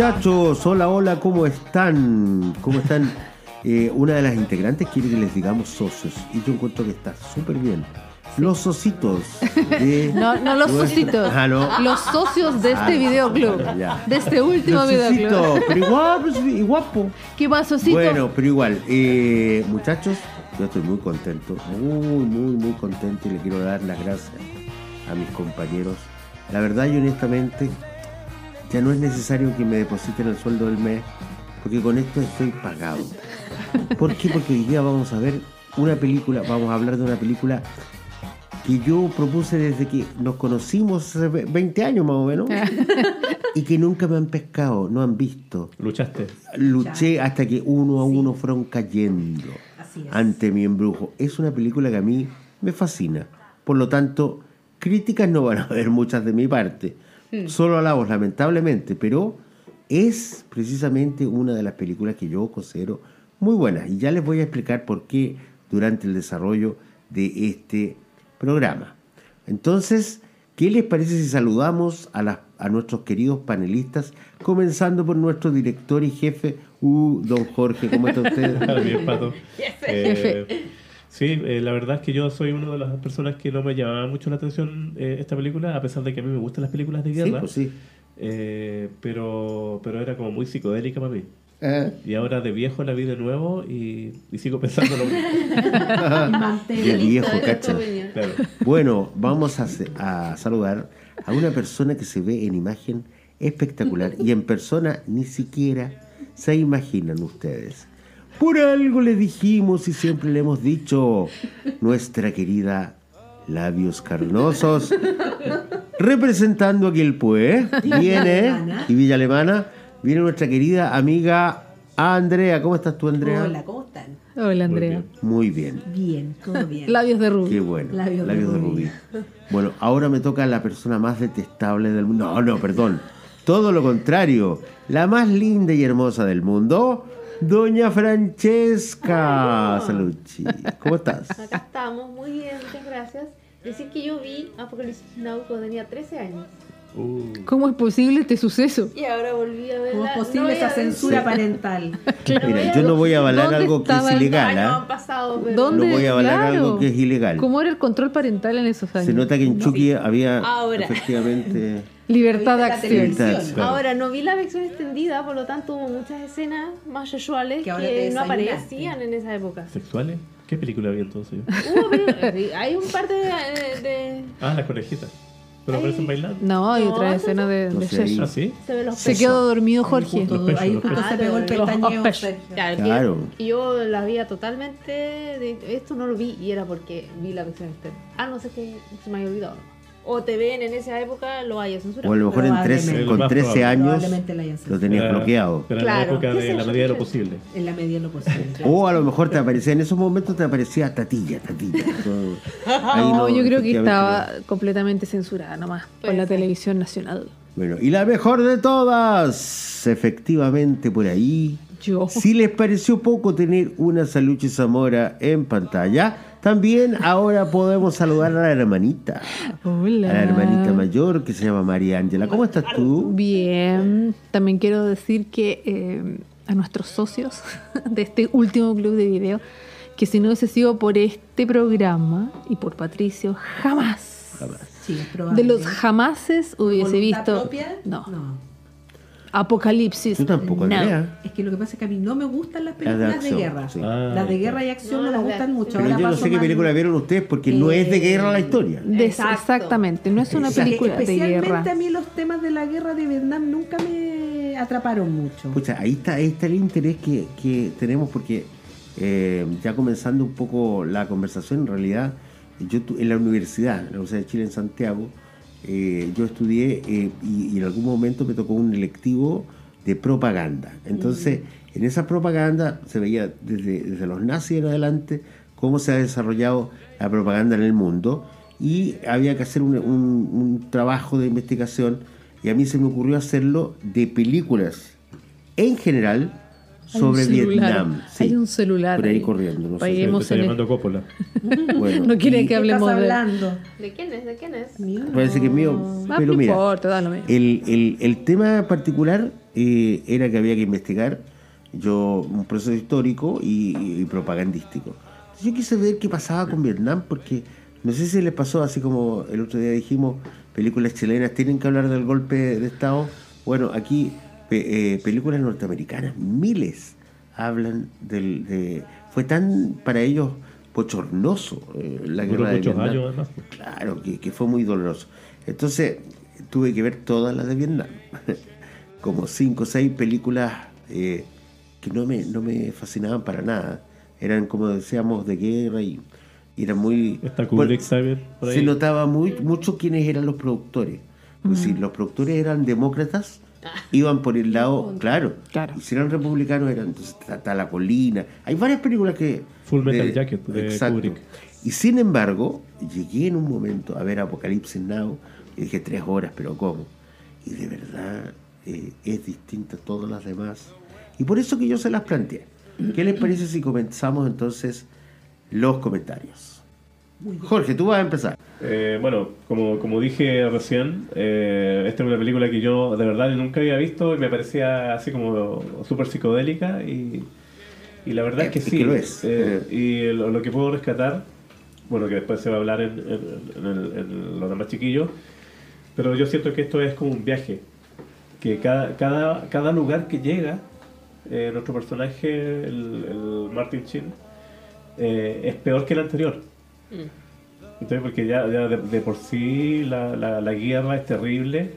Muchachos, hola, hola, ¿cómo están? ¿Cómo están? Eh, una de las integrantes quiere que les digamos socios y yo encuentro que está súper bien. Los socitos de No, no los nuestra- socitos. Ah, no. Los socios de este Ah, videoclub. ya. De este último Los videoclub. socitos, pero igual, pues, y guapo. ¿Qué más, socito? Bueno, pero igual, eh, muchachos, yo estoy muy contento, muy, muy, muy contento y le quiero dar las gracias a mis compañeros. La verdad y honestamente, ya no es necesario que me depositen el sueldo del mes, porque con esto estoy pagado. ¿Por qué? Porque hoy día vamos a ver una película, vamos a hablar de una película que yo propuse desde que nos conocimos hace 20 años más o menos y que nunca me han pescado, no han visto Luchaste. luché hasta que uno a uno fueron cayendo ante mi embrujo. Es una película que a mí me fascina. Por lo tanto, críticas no van a haber muchas de mi parte. Solo alabos, lamentablemente, pero es precisamente una de las películas que yo considero muy buenas. Y ya les voy a explicar por qué durante el desarrollo de este programa. Entonces, ¿qué les parece si saludamos a, las- a nuestros queridos panelistas, comenzando por nuestro director y jefe, uh, don Jorge, ¿cómo está usted? Bien, pato. Eh, sí, eh, la verdad es que yo soy una de las personas que no me llamaba mucho la atención eh, esta película, a pesar de que a mí me gustan las películas de Sí, guerra. pues sí. Eh, pero, pero era como muy psicodélica para mí. Ah, Y ahora de viejo la vi de nuevo y, y sigo pensando lo mismo. de viejo, cacha. Claro. Bueno, vamos a, a saludar a una persona que se ve en imagen espectacular y en persona ni siquiera se imaginan ustedes. Por algo le dijimos y siempre le hemos dicho, nuestra querida Labios Carnosos, representando aquí el PUE, viene, y Villa Alemana, viene nuestra querida amiga Andrea. ¿Cómo estás tú, Andrea? Hola, ¿cómo están? Hola, Andrea. Muy bien. Bien, todo bien. Labios de Qué rubio. bueno. Labios de Labios de rubí. rubí. Bueno, ahora me toca la persona más detestable del mundo. No, no, perdón. Todo lo contrario. La más linda y hermosa del mundo, Doña Francesca. Salud, ¿Cómo estás? Acá estamos, muy bien, muchas gracias. Decir que yo vi Apocalipsis Now cuando tenía 13 años. Uh, ¿Cómo es posible este suceso? Y ahora volví a verla. ¿Cómo es No posible voy esa censura parental? Mira, yo no voy a avalar ¿Dónde algo que es ilegal. Años ¿ah? han pasado, pero... ¿Dónde? No voy a avalar Claro. algo que es ilegal. ¿Cómo era el control parental en esos años? Se nota que en Chucky había Ahora. efectivamente. Libertad de acción. Libertad. Claro. Ahora, no vi la versión extendida, por lo tanto hubo muchas escenas más sexuales Que que, no aparecían en esa época. ¿Sexuales? ¿Qué película vi entonces? Hubo, pero- hay un par de... de- de- Ah, las conejitas. ¿Pero aparecen bailando? No, hay No, otra escena de, No de sé. ¿Ah, sí? se ven los Se quedó dormido Jorge. Justo- Los pechos, ahí justo se pegó el los pestañeo. Claro, Claro. Y yo la veía totalmente. De, esto no lo vi y era porque vi la versión externa. Ah, no sé que se me había olvidado. O TVN en esa época lo haya censurado. O a lo mejor en con Más 13 probable. años la lo tenías bloqueado. Era la Claro, época de la medida de lo posible. En la medida de lo posible. claro. O a lo mejor te aparecía, en esos momentos te aparecía Tatilla, Tatilla. Ahí No, yo creo que estaba completamente censurada nomás por la televisión nacional. Bueno, y la mejor de todas, efectivamente por ahí. Yo. Si les pareció poco tener una Saluche Zamora en pantalla, también ahora podemos saludar a la hermanita. Hola. A la hermanita mayor que se llama María Ángela. ¿Cómo estás tú? Bien, también quiero decir que eh, a nuestros socios de este último club de video, que si no hubiese sido por este programa y por Patricio, jamás, Sí, es probable. de los jamases hubiese ¿Voluntad visto propia? no, no. Apocalipsis. tampoco, no. Andrea. Es que lo que pasa es que a mí no me gustan las Las de películas de, guerra. sí. Ah, las de guerra y acción No, no, me las gustan mucho. Pero Ahora yo no paso sé qué película vieron ustedes porque no es de guerra la historia. Des- Exacto. exactamente, no es una película de especialmente guerra. a mí los temas de la guerra de Vietnam nunca me atraparon mucho. Pucha, ahí está, ahí está el interés que, que tenemos porque eh, ya comenzando un poco la conversación, en realidad, yo tu- en la universidad, en la Universidad de Chile en Santiago, eh, yo estudié eh, y, y en algún momento me tocó un electivo de propaganda. Entonces, en esa propaganda se veía desde, desde los nazis en adelante cómo se ha desarrollado la propaganda en el mundo y había que hacer un, un- un trabajo de investigación y a mí se me ocurrió hacerlo de películas en general sobre celular. Vietnam. Sí, Hay un celular. Por ahí ahí. corriendo. No sé. Está en el- llamando Coppola. Bueno, No quiere que hablemos estás de. hablando? ¿De quién es? ¿De quién es? Mío. parece que es mío. Ah, Pero no mira, importa. El, el- el tema particular eh, era que había que investigar yo un proceso histórico y, y propagandístico. Yo quise ver qué pasaba con Vietnam porque no sé si les pasó así como el otro día dijimos, películas chilenas tienen que hablar del golpe de Estado. Bueno, aquí pe- eh, películas norteamericanas, miles hablan del... De, fue tan para ellos bochornoso eh, la Duró guerra de muchos Vietnam. años además. pues. Claro, que, que fue muy doloroso. Entonces, tuve que ver todas las de Vietnam. Como cinco o seis películas eh, que no me, no me fascinaban para nada. Eran, como decíamos, de guerra y, y eran muy... Está Bueno, ahí. se notaba muy, mucho quiénes eran los productores. Pues si los productores eran demócratas, iban por el lado, claro. Claro. Y si eran republicanos, eran entonces está, La Colina. Hay varias películas que. Full Metal Jacket de exacto. Kubrick. Y sin embargo, llegué en un momento a ver Apocalipsis Now y dije tres horas, pero ¿cómo? Y de verdad eh, es distinta a todas las demás. Y por eso que yo se las planteé. ¿Qué les parece si comenzamos entonces los comentarios? Jorge, tú vas a empezar. Eh, bueno, como, como dije recién, eh, esta es una película que yo de verdad nunca había visto y me parecía así como súper psicodélica y, y la verdad es que sí. que lo es. Eh, y lo, lo que puedo rescatar, bueno, que después se va a hablar en, en- en el- en los demás chiquillos, pero yo siento que esto es como un viaje, que cada, cada, cada lugar que llega, eh, nuestro personaje, el, el Martin Chin, eh, es peor que el anterior. Entonces, porque ya, de, por sí la, la- guerra es terrible,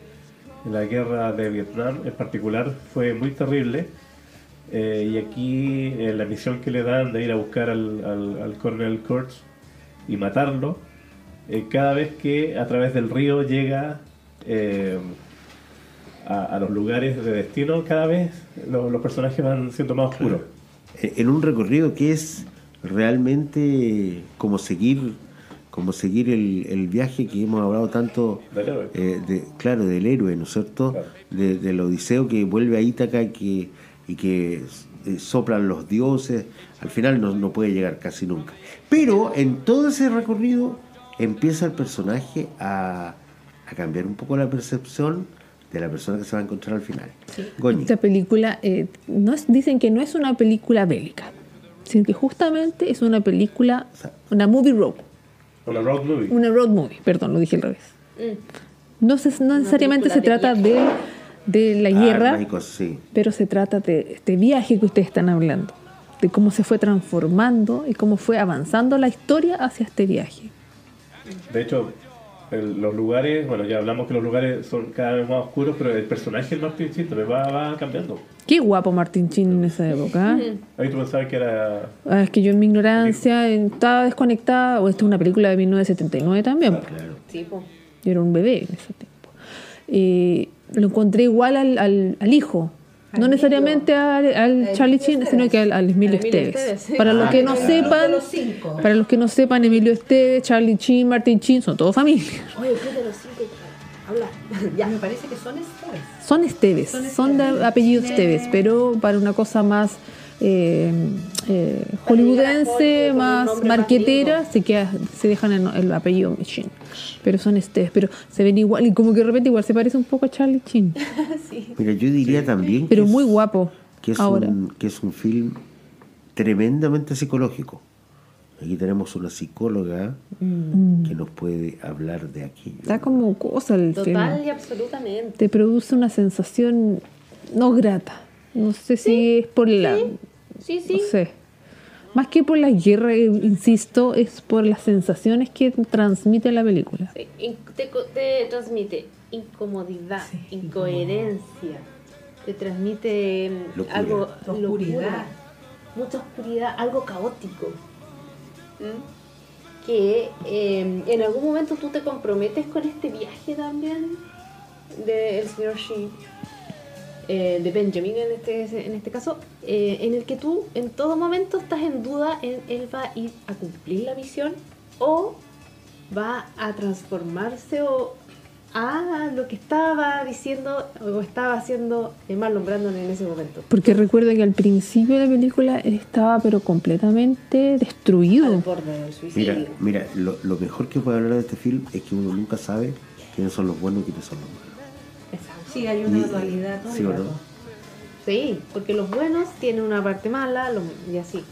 la guerra de Vietnam en particular fue muy terrible, eh, y aquí eh, la misión que le dan de ir a buscar al, al, al coronel Kurtz y matarlo, eh, cada vez que a través del río llega a, los lugares de destino, cada vez lo- los personajes van siendo más oscuros. En un recorrido que es realmente como seguir como seguir el, el viaje que hemos hablado tanto Del héroe. eh, de, claro del héroe no es cierto Claro. De- del odiseo que vuelve a Ítaca y que, y que eh, soplan los dioses al final no, no puede llegar casi nunca pero en todo ese recorrido empieza el personaje a, a cambiar un poco la percepción de la persona que se va a encontrar al final. Esta película, eh, no es- dicen que no es una película bélica, sino que justamente es una película, una movie road, Una road movie. una road movie, perdón, lo dije al revés. No, se- no necesariamente se película trata de de, de la guerra, sí. pero se trata de este viaje que ustedes están hablando, de cómo se fue transformando y cómo fue avanzando la historia hacia este viaje. De hecho, el- los lugares, bueno, ya hablamos que los lugares son cada vez más oscuros, pero el personaje del Martin Sheen también va, va cambiando. Qué guapo Martin Chin en esa época. ¿eh? Ahí tú pensabas que era. Ah, Es que yo en mi ignorancia estaba desconectada, o esta es una película de 1979 también. Claro. Sí, po. Yo era un bebé en ese tiempo. Y lo encontré igual al, al, al hijo. No necesariamente al, al Charlie Chin, sino Esteves. que al, al Emilio Esteves. Esteves, sí. Para los Ah, que no sepan, los para los que no sepan, Emilio Esteves, Charlie Chin, Martin Chin, son todos familia. Oye, ¿qué de los cinco? Habla. Ya me parece que son Esteves. Son Esteves, Son son de Esteves. apellido Esteves, pero para una cosa más eh, eh, hollywoodense, más marquetera, se, queda, se dejan el, el apellido Chin. Pero son Esteves, pero se ven igual, y como que de repente igual se parece un poco a Charlie Chin, Mira, yo diría también pero que muy es- guapo. que es, ahora. un, que es un film tremendamente psicológico. Aquí tenemos una psicóloga que nos puede hablar de aquello. Mm. Está como cosa el Total film. y absolutamente. Te produce una sensación no grata. No sé si es por la. Sí, sí. No sé. Más que por la guerra, eh, insisto, es por las sensaciones que transmite la película. Sí, Te, transmite incomodidad, incoherencia, te transmite mm, Locura. algo Oscuridad. locura, mucha oscuridad, algo caótico. ¿Mm? que eh, en algún momento tú te comprometes con este viaje también del señor Sheen, eh, de Benjamin en este, en este caso, eh, en el que tú en todo momento estás en duda en él va a ir a cumplir la misión o va a transformarse o a lo que estaba diciendo o estaba haciendo Marlon Brandon en ese momento. Porque recuerden que al principio de la película él estaba pero completamente Al destruido. borde del suicidio. Mira, mira lo, lo mejor que puede hablar de este film es que uno nunca sabe quiénes son los buenos y quiénes son los malos. Sí, hay una Y- dualidad todo sí, rato. Sí, porque los buenos tienen una parte mala lo- y así.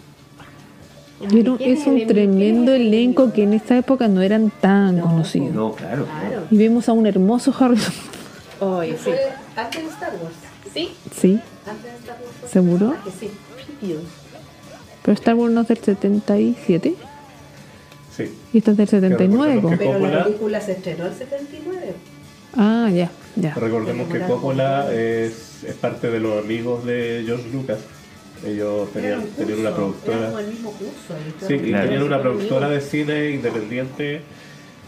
Pero ¿Quién es un tremendo ¿Quién es el elenco que en esta época no eran tan conocidos. No, claro. Claro. Y vemos a un hermoso Harrison. Oye, sí. Antes de Star Wars. Sí, Sí, Antes de Star Wars. fue- ¿seguro? Ah, que sí. Dios. Pero Star Wars no es del 77 Sí. y esta es del 79. recordemos que- po. Pero la película se estrenó el 79. Ah, ya, ya. Recordemos que. Coppola es, es parte de los amigos de George Lucas. Ellos tenían, un tenían una curso, productora. el mismo curso. Sí, Claro. tenían una productora de cine independiente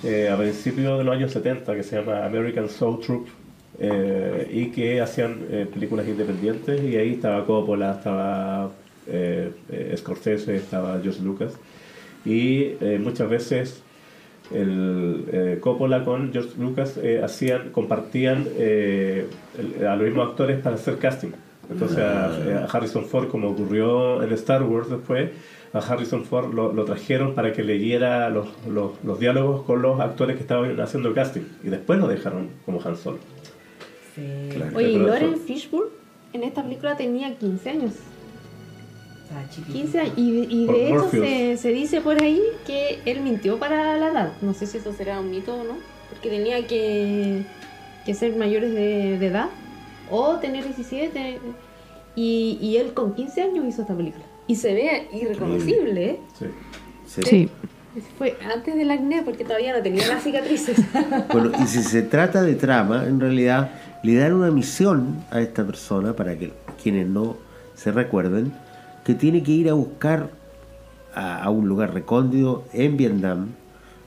eh, a principios de los años 70 que se llama American Soul Troupe eh, y que hacían eh, películas independientes y ahí estaba Coppola, estaba eh, eh, Scorsese, estaba George Lucas y eh, muchas veces el, eh, Coppola con George Lucas eh, hacían, compartían eh, el- a los mismos actores para hacer casting. Entonces a, eh, a Harrison Ford, como ocurrió en Star Wars después, a Harrison Ford lo, lo trajeron para que leyera los, los, los diálogos con los actores que estaban haciendo el casting y después lo dejaron como Han Solo. Sí. Claro. Oye, y eso- Fishburne en esta película tenía 15 años. Estaba chiquitito. 15 años. Y, de hecho se, se dice por ahí que él mintió para la edad. No sé si eso será un mito o no. Porque tenía que, que ser mayores de, de edad o tener 17. Y, y él con 15 años hizo esta película. Y se ve irreconocible, ¿eh? Sí. Sí. Sí. Fue antes del acné porque todavía no tenía las cicatrices. Bueno, y si se trata de trama, en realidad le dan una misión a esta persona, para que quienes no se recuerden, que tiene que ir a buscar a, a un lugar recóndito en Vietnam,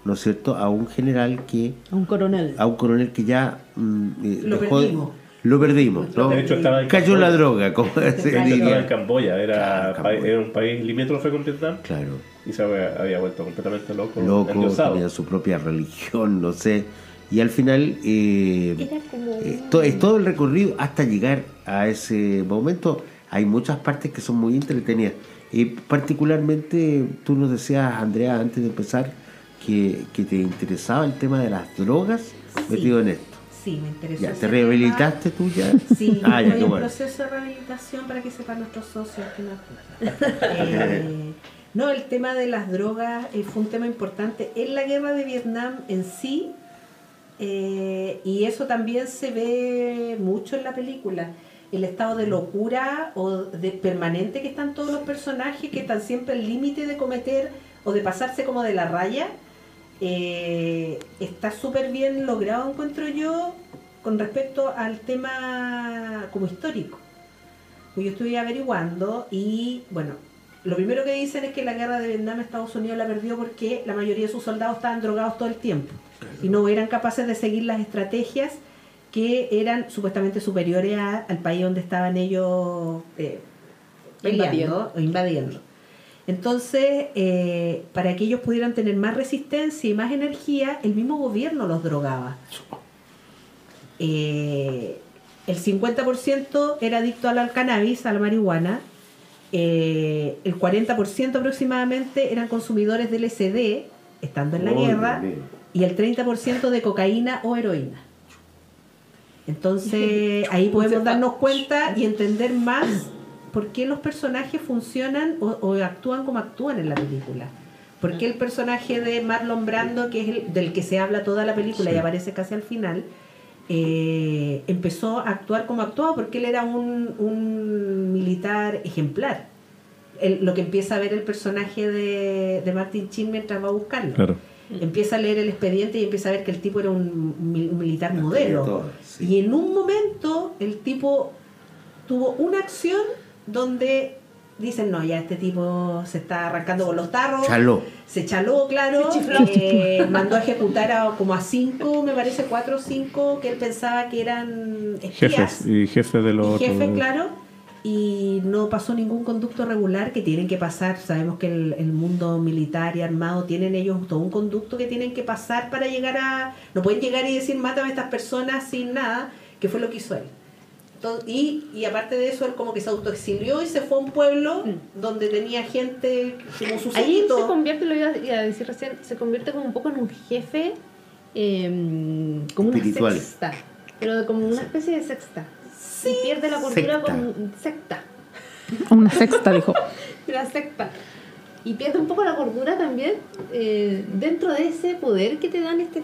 ¿no es cierto?, a un general que, Un coronel. a un coronel que ya mm, eh, Lo perdimos. lo perdimos, ¿no? De hecho, estaba en Cayó en la Camboya. droga, como se estaba en. Camboya, era, Claro, pa- Camboya. era un país limítrofe con Vietnam Claro. y se había, había vuelto completamente loco, Loco, endiosado. tenía su propia religión, no sé. Y al final eh, como. Eh, to- es todo el recorrido hasta llegar a ese momento. Hay muchas partes que son muy entretenidas. Y particularmente, tú nos decías, Andrea, antes de empezar, que, que te interesaba el tema de las drogas metido en esto. Sí, me interesó. Ya, ¿te tema. rehabilitaste tú ya? Sí, Ah, ya, en bueno. proceso de rehabilitación para que sepan nuestros socios que escuchan. Eh, no, el tema de las drogas eh, fue un tema importante en la guerra de Vietnam en sí, eh, y eso también se ve mucho en la película. El estado de locura o de permanente que están todos los personajes, que están siempre al límite de cometer o de pasarse como de la raya, eh, está súper bien logrado, encuentro yo, con respecto al tema como histórico. Pues yo estuve averiguando y, bueno, lo primero que dicen es que la guerra de Vietnam Estados Unidos la perdió porque la mayoría de sus soldados estaban drogados todo el tiempo y no eran capaces de seguir las estrategias que eran supuestamente superiores a- al país donde estaban ellos eh, Invadiendo. o invadiendo. Entonces, eh, para que ellos pudieran tener más resistencia y más energía, el mismo gobierno los drogaba. Eh, el 50% era adicto al cannabis, a la marihuana. eh, el 40% aproximadamente eran consumidores de LSD, estando en la Oh, guerra, y el 30% de cocaína o heroína. Entonces ahí podemos darnos cuenta y entender más por qué los personajes funcionan o, o actúan como actúan en la película. ¿Por qué el personaje de Marlon Brando, que es el del que se habla toda la película y aparece casi al final, eh, empezó a actuar como actuaba? Porque él era un, un militar ejemplar. El- lo que empieza a ver el personaje de, de Martin Chin mientras va a buscarlo Claro. empieza a leer el expediente y empieza a ver que el tipo era un, mil- un militar modelo. Sí. Y en un momento el tipo tuvo una acción donde dicen, no, ya este tipo se está arrancando con los tarros. Chaló. Se chaló, claro. Se chifló. eh, mandó a ejecutar a como a cinco, me parece cuatro o cinco, que él pensaba que eran espías. Jefes y jefes de los Y jefe, otros. claro. Y no pasó ningún conducto regular que tienen que pasar. Sabemos que el, el mundo militar y armado tienen ellos todo un conducto que tienen que pasar para llegar a. No pueden llegar y decir, mátame a estas personas sin nada, que fue lo que hizo él. Entonces, y, y aparte de eso, él como que se autoexilió y se fue a un pueblo donde tenía gente como su Ahí se convierte, lo iba a decir recién, se convierte como un poco en un jefe, eh, como una Espiritual. sexta, pero como una especie de sexta. Y pierde la cordura Secta. con secta, Una sexta, dijo. la secta. Y pierde un poco la cordura también eh, dentro de ese poder que te dan este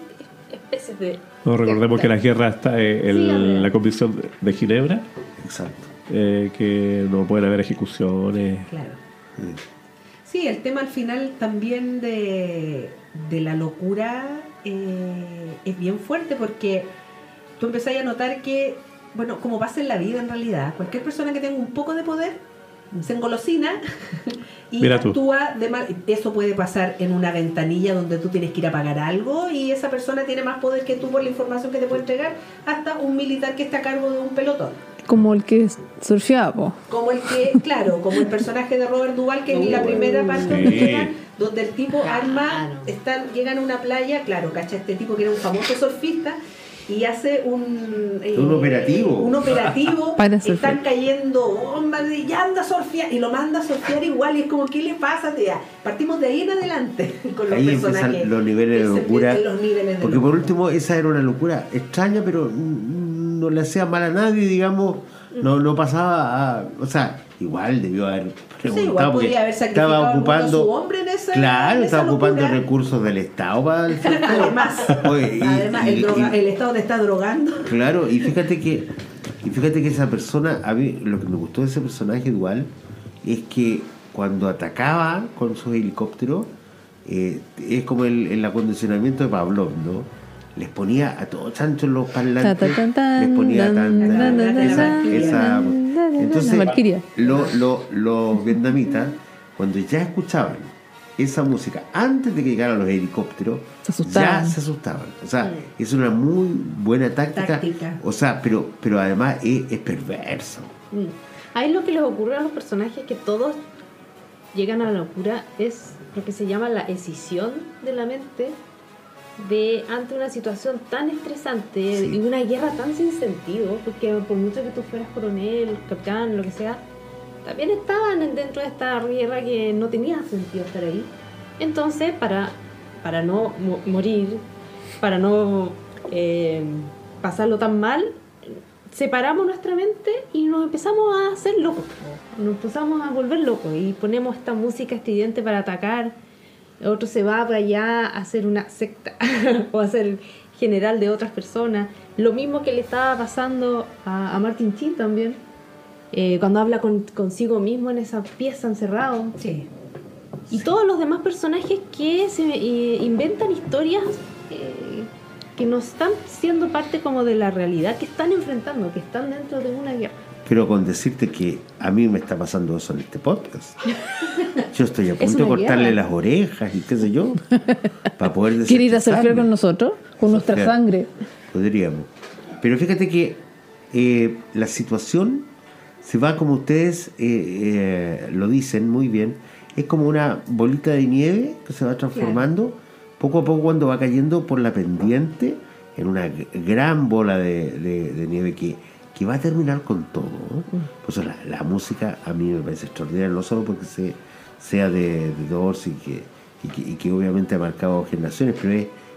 especies de... No, recordemos que la guerra está eh, en Sí, hombre. la Convención de- de Ginebra, Exacto. eh, que no pueden haber ejecuciones. Claro. Mm. Sí, el tema al final también de, de la locura eh, es bien fuerte porque tú empezás a notar que, bueno, como pasa en la vida en realidad, cualquier persona que tenga un poco de poder se engolosina y Mira tú. actúa de mal. Eso puede pasar en una ventanilla donde tú tienes que ir a pagar algo y esa persona tiene más poder que tú por la información que te puede entregar, hasta un militar que está a cargo de un pelotón. Como el que surfeaba. Como el que, claro, como el personaje de Robert Duval, que en la primera parte Sí. donde llegan, donde el tipo Claro. arma, están, llegan a una playa, claro, cacha este tipo que era un famoso surfista, y hace un eh, Un operativo. Un operativo, Para están cayendo bombas de ya anda a surfear, y lo manda a surfear igual, y es como, ¿qué le pasa? Tía? Partimos de ahí en adelante con los Ahí personajes. empiezan los niveles de Se locura. empiezan los niveles de Porque por último, esa era una locura extraña, pero no le hacía mal a nadie, digamos. No, no pasaba a. O sea, igual debió haber preguntado. igual haber sacrificado estaba ocupando. su hombre en esa- claro, en esa estaba ocupando recursos del Estado para el Además, Oye, y- además y- el, droga- y- el Estado te está drogando. Claro, y fíjate que y fíjate que esa persona, a mí lo que me gustó de ese personaje igual es que cuando atacaba con sus helicópteros eh, es como el, el acondicionamiento de Pavlov, ¿no? Les ponía a todos chanchos los parlantes, Ta, ta, les ponía tanta esa, entonces lo- lo- los vietnamitas cuando ya escuchaban esa música antes de que llegaran los helicópteros Se ya se asustaban. O sea es una muy buena táctica, Táctica. o sea pero pero además es, es perverso. Ahí lo que les ocurre a los personajes que todos llegan a la locura es lo que se llama la escisión de la mente de ante una situación tan estresante Sí. y una guerra tan sin sentido, porque por mucho que tú fueras coronel, capitán, lo que sea, también estaban dentro de esta guerra que no tenía sentido estar ahí. Entonces, para, para no mo- morir, para no eh, pasarlo tan mal, separamos nuestra mente y nos empezamos a hacer locos. Nos empezamos a volver locos y ponemos esta música estridente para atacar. Otro se va para allá a hacer una secta o a ser general de otras personas. Lo mismo que le estaba pasando a, a Martin Chin también. eh, cuando habla con, consigo mismo en esa pieza encerrado. Sí. Y todos los demás personajes que se eh, inventan historias eh, que no están siendo parte como de la realidad que están enfrentando, que están dentro de una guerra. Pero con decirte que a mí me está pasando eso en este podcast yo estoy a Es punto de cortarle guerra. las orejas y qué sé yo para poder ¿Quiere ir a surfear con nosotros? Con nuestra Surfear. sangre. Podríamos. Pero fíjate que eh, la situación se va como ustedes eh, eh, lo dicen muy bien. Es como una bolita de nieve que se va transformando poco a poco cuando va cayendo por la pendiente en una gran bola de, de- de nieve que, que va a terminar con todo. Por eso la, música a mí me parece extraordinaria, no solo porque se, sea de, de Doors y que, obviamente ha marcado generaciones, pero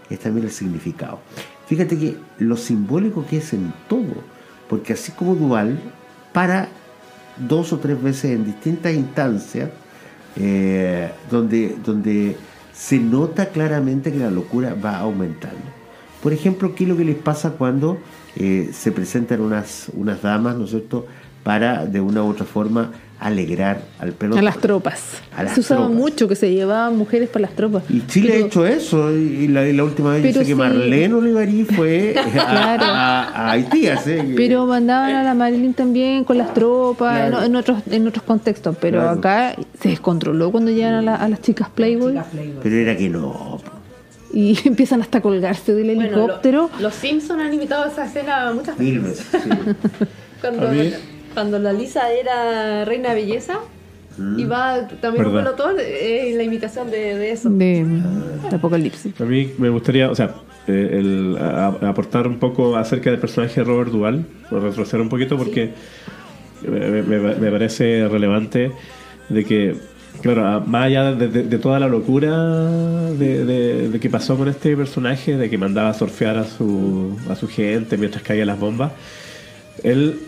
es, también el significado. Fíjate que lo simbólico que es en todo, porque así como Duval, para dos o tres veces en distintas instancias, eh, donde, donde se nota claramente que la locura va aumentando. Por ejemplo, ¿qué es lo que les pasa cuando eh, se presentan unas, unas damas, ¿no es cierto?, para de una u otra forma alegrar al pelotón. A las tropas. A las se usaba tropas. mucho que se llevaban mujeres para las tropas. Y Chile Pero- ha hecho eso, y la, y la última vez dice que sí. Marlene Olivarí fue a, Claro. a- a Haití. que- Pero mandaban a la Marilyn también con las tropas, Claro. en, en otros, en otros contextos. Pero Claro. acá se descontroló cuando llegan a, la- a las chicas Playboy Chica Playboy. Pero era que no. Y empiezan hasta a colgarse del Bueno, helicóptero. lo- los Simpsons han imitado esa escena muchas veces. sí. Cuando, cuando la Lisa era reina de belleza y va también un pelotón, eh, la imitación de, de eso. de, de Apocalipsis. A mí me gustaría, o sea, eh, el, a- a- aportar un poco acerca del personaje de Robert Duvall, por retroceder un poquito, porque me, me- me parece relevante de que, claro, a- más allá de, de- de toda la locura de, que pasó con este personaje, de que mandaba a surfear a su, a su gente mientras caían las bombas, él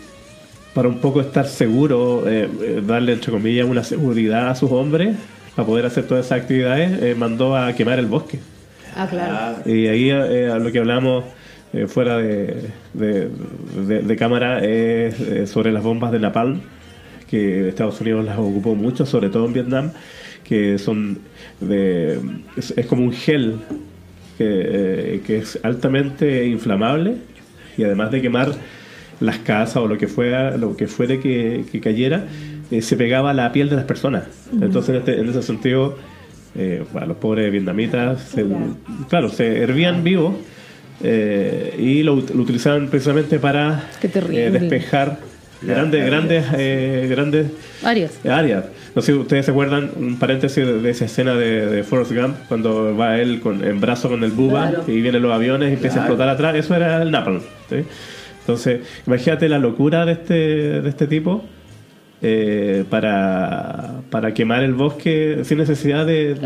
para un poco estar seguro, eh, eh, darle entre comillas una seguridad a sus hombres para poder hacer todas esas actividades, eh, mandó a quemar el bosque. Ah, claro. Y ahí eh, a lo que hablamos fuera de, cámara es sobre las bombas de Napalm, que Estados Unidos las ocupó mucho, sobre todo en Vietnam, que son de, es, es como un gel que, eh, que es altamente inflamable y además de quemar las casas o lo que fuera, lo que fuere que, que cayera, eh, se pegaba a la piel de las personas. Entonces, en, este- en ese sentido, eh, bueno, los pobres vietnamitas, se- claro, se hervían vivos eh, y lo, lo utilizaban precisamente para eh, despejar grandes, grandes, eh, grandes Arias. áreas. No sé si ustedes se acuerdan, un paréntesis de, de esa escena de, de Forrest Gump, cuando va él con, en brazo con el buba Claro. y vienen los aviones y empieza a explotar atrás. Eso era el napalm. ¿sí? Entonces, imagínate la locura de este, de este tipo eh, para, para quemar el bosque sin necesidad de...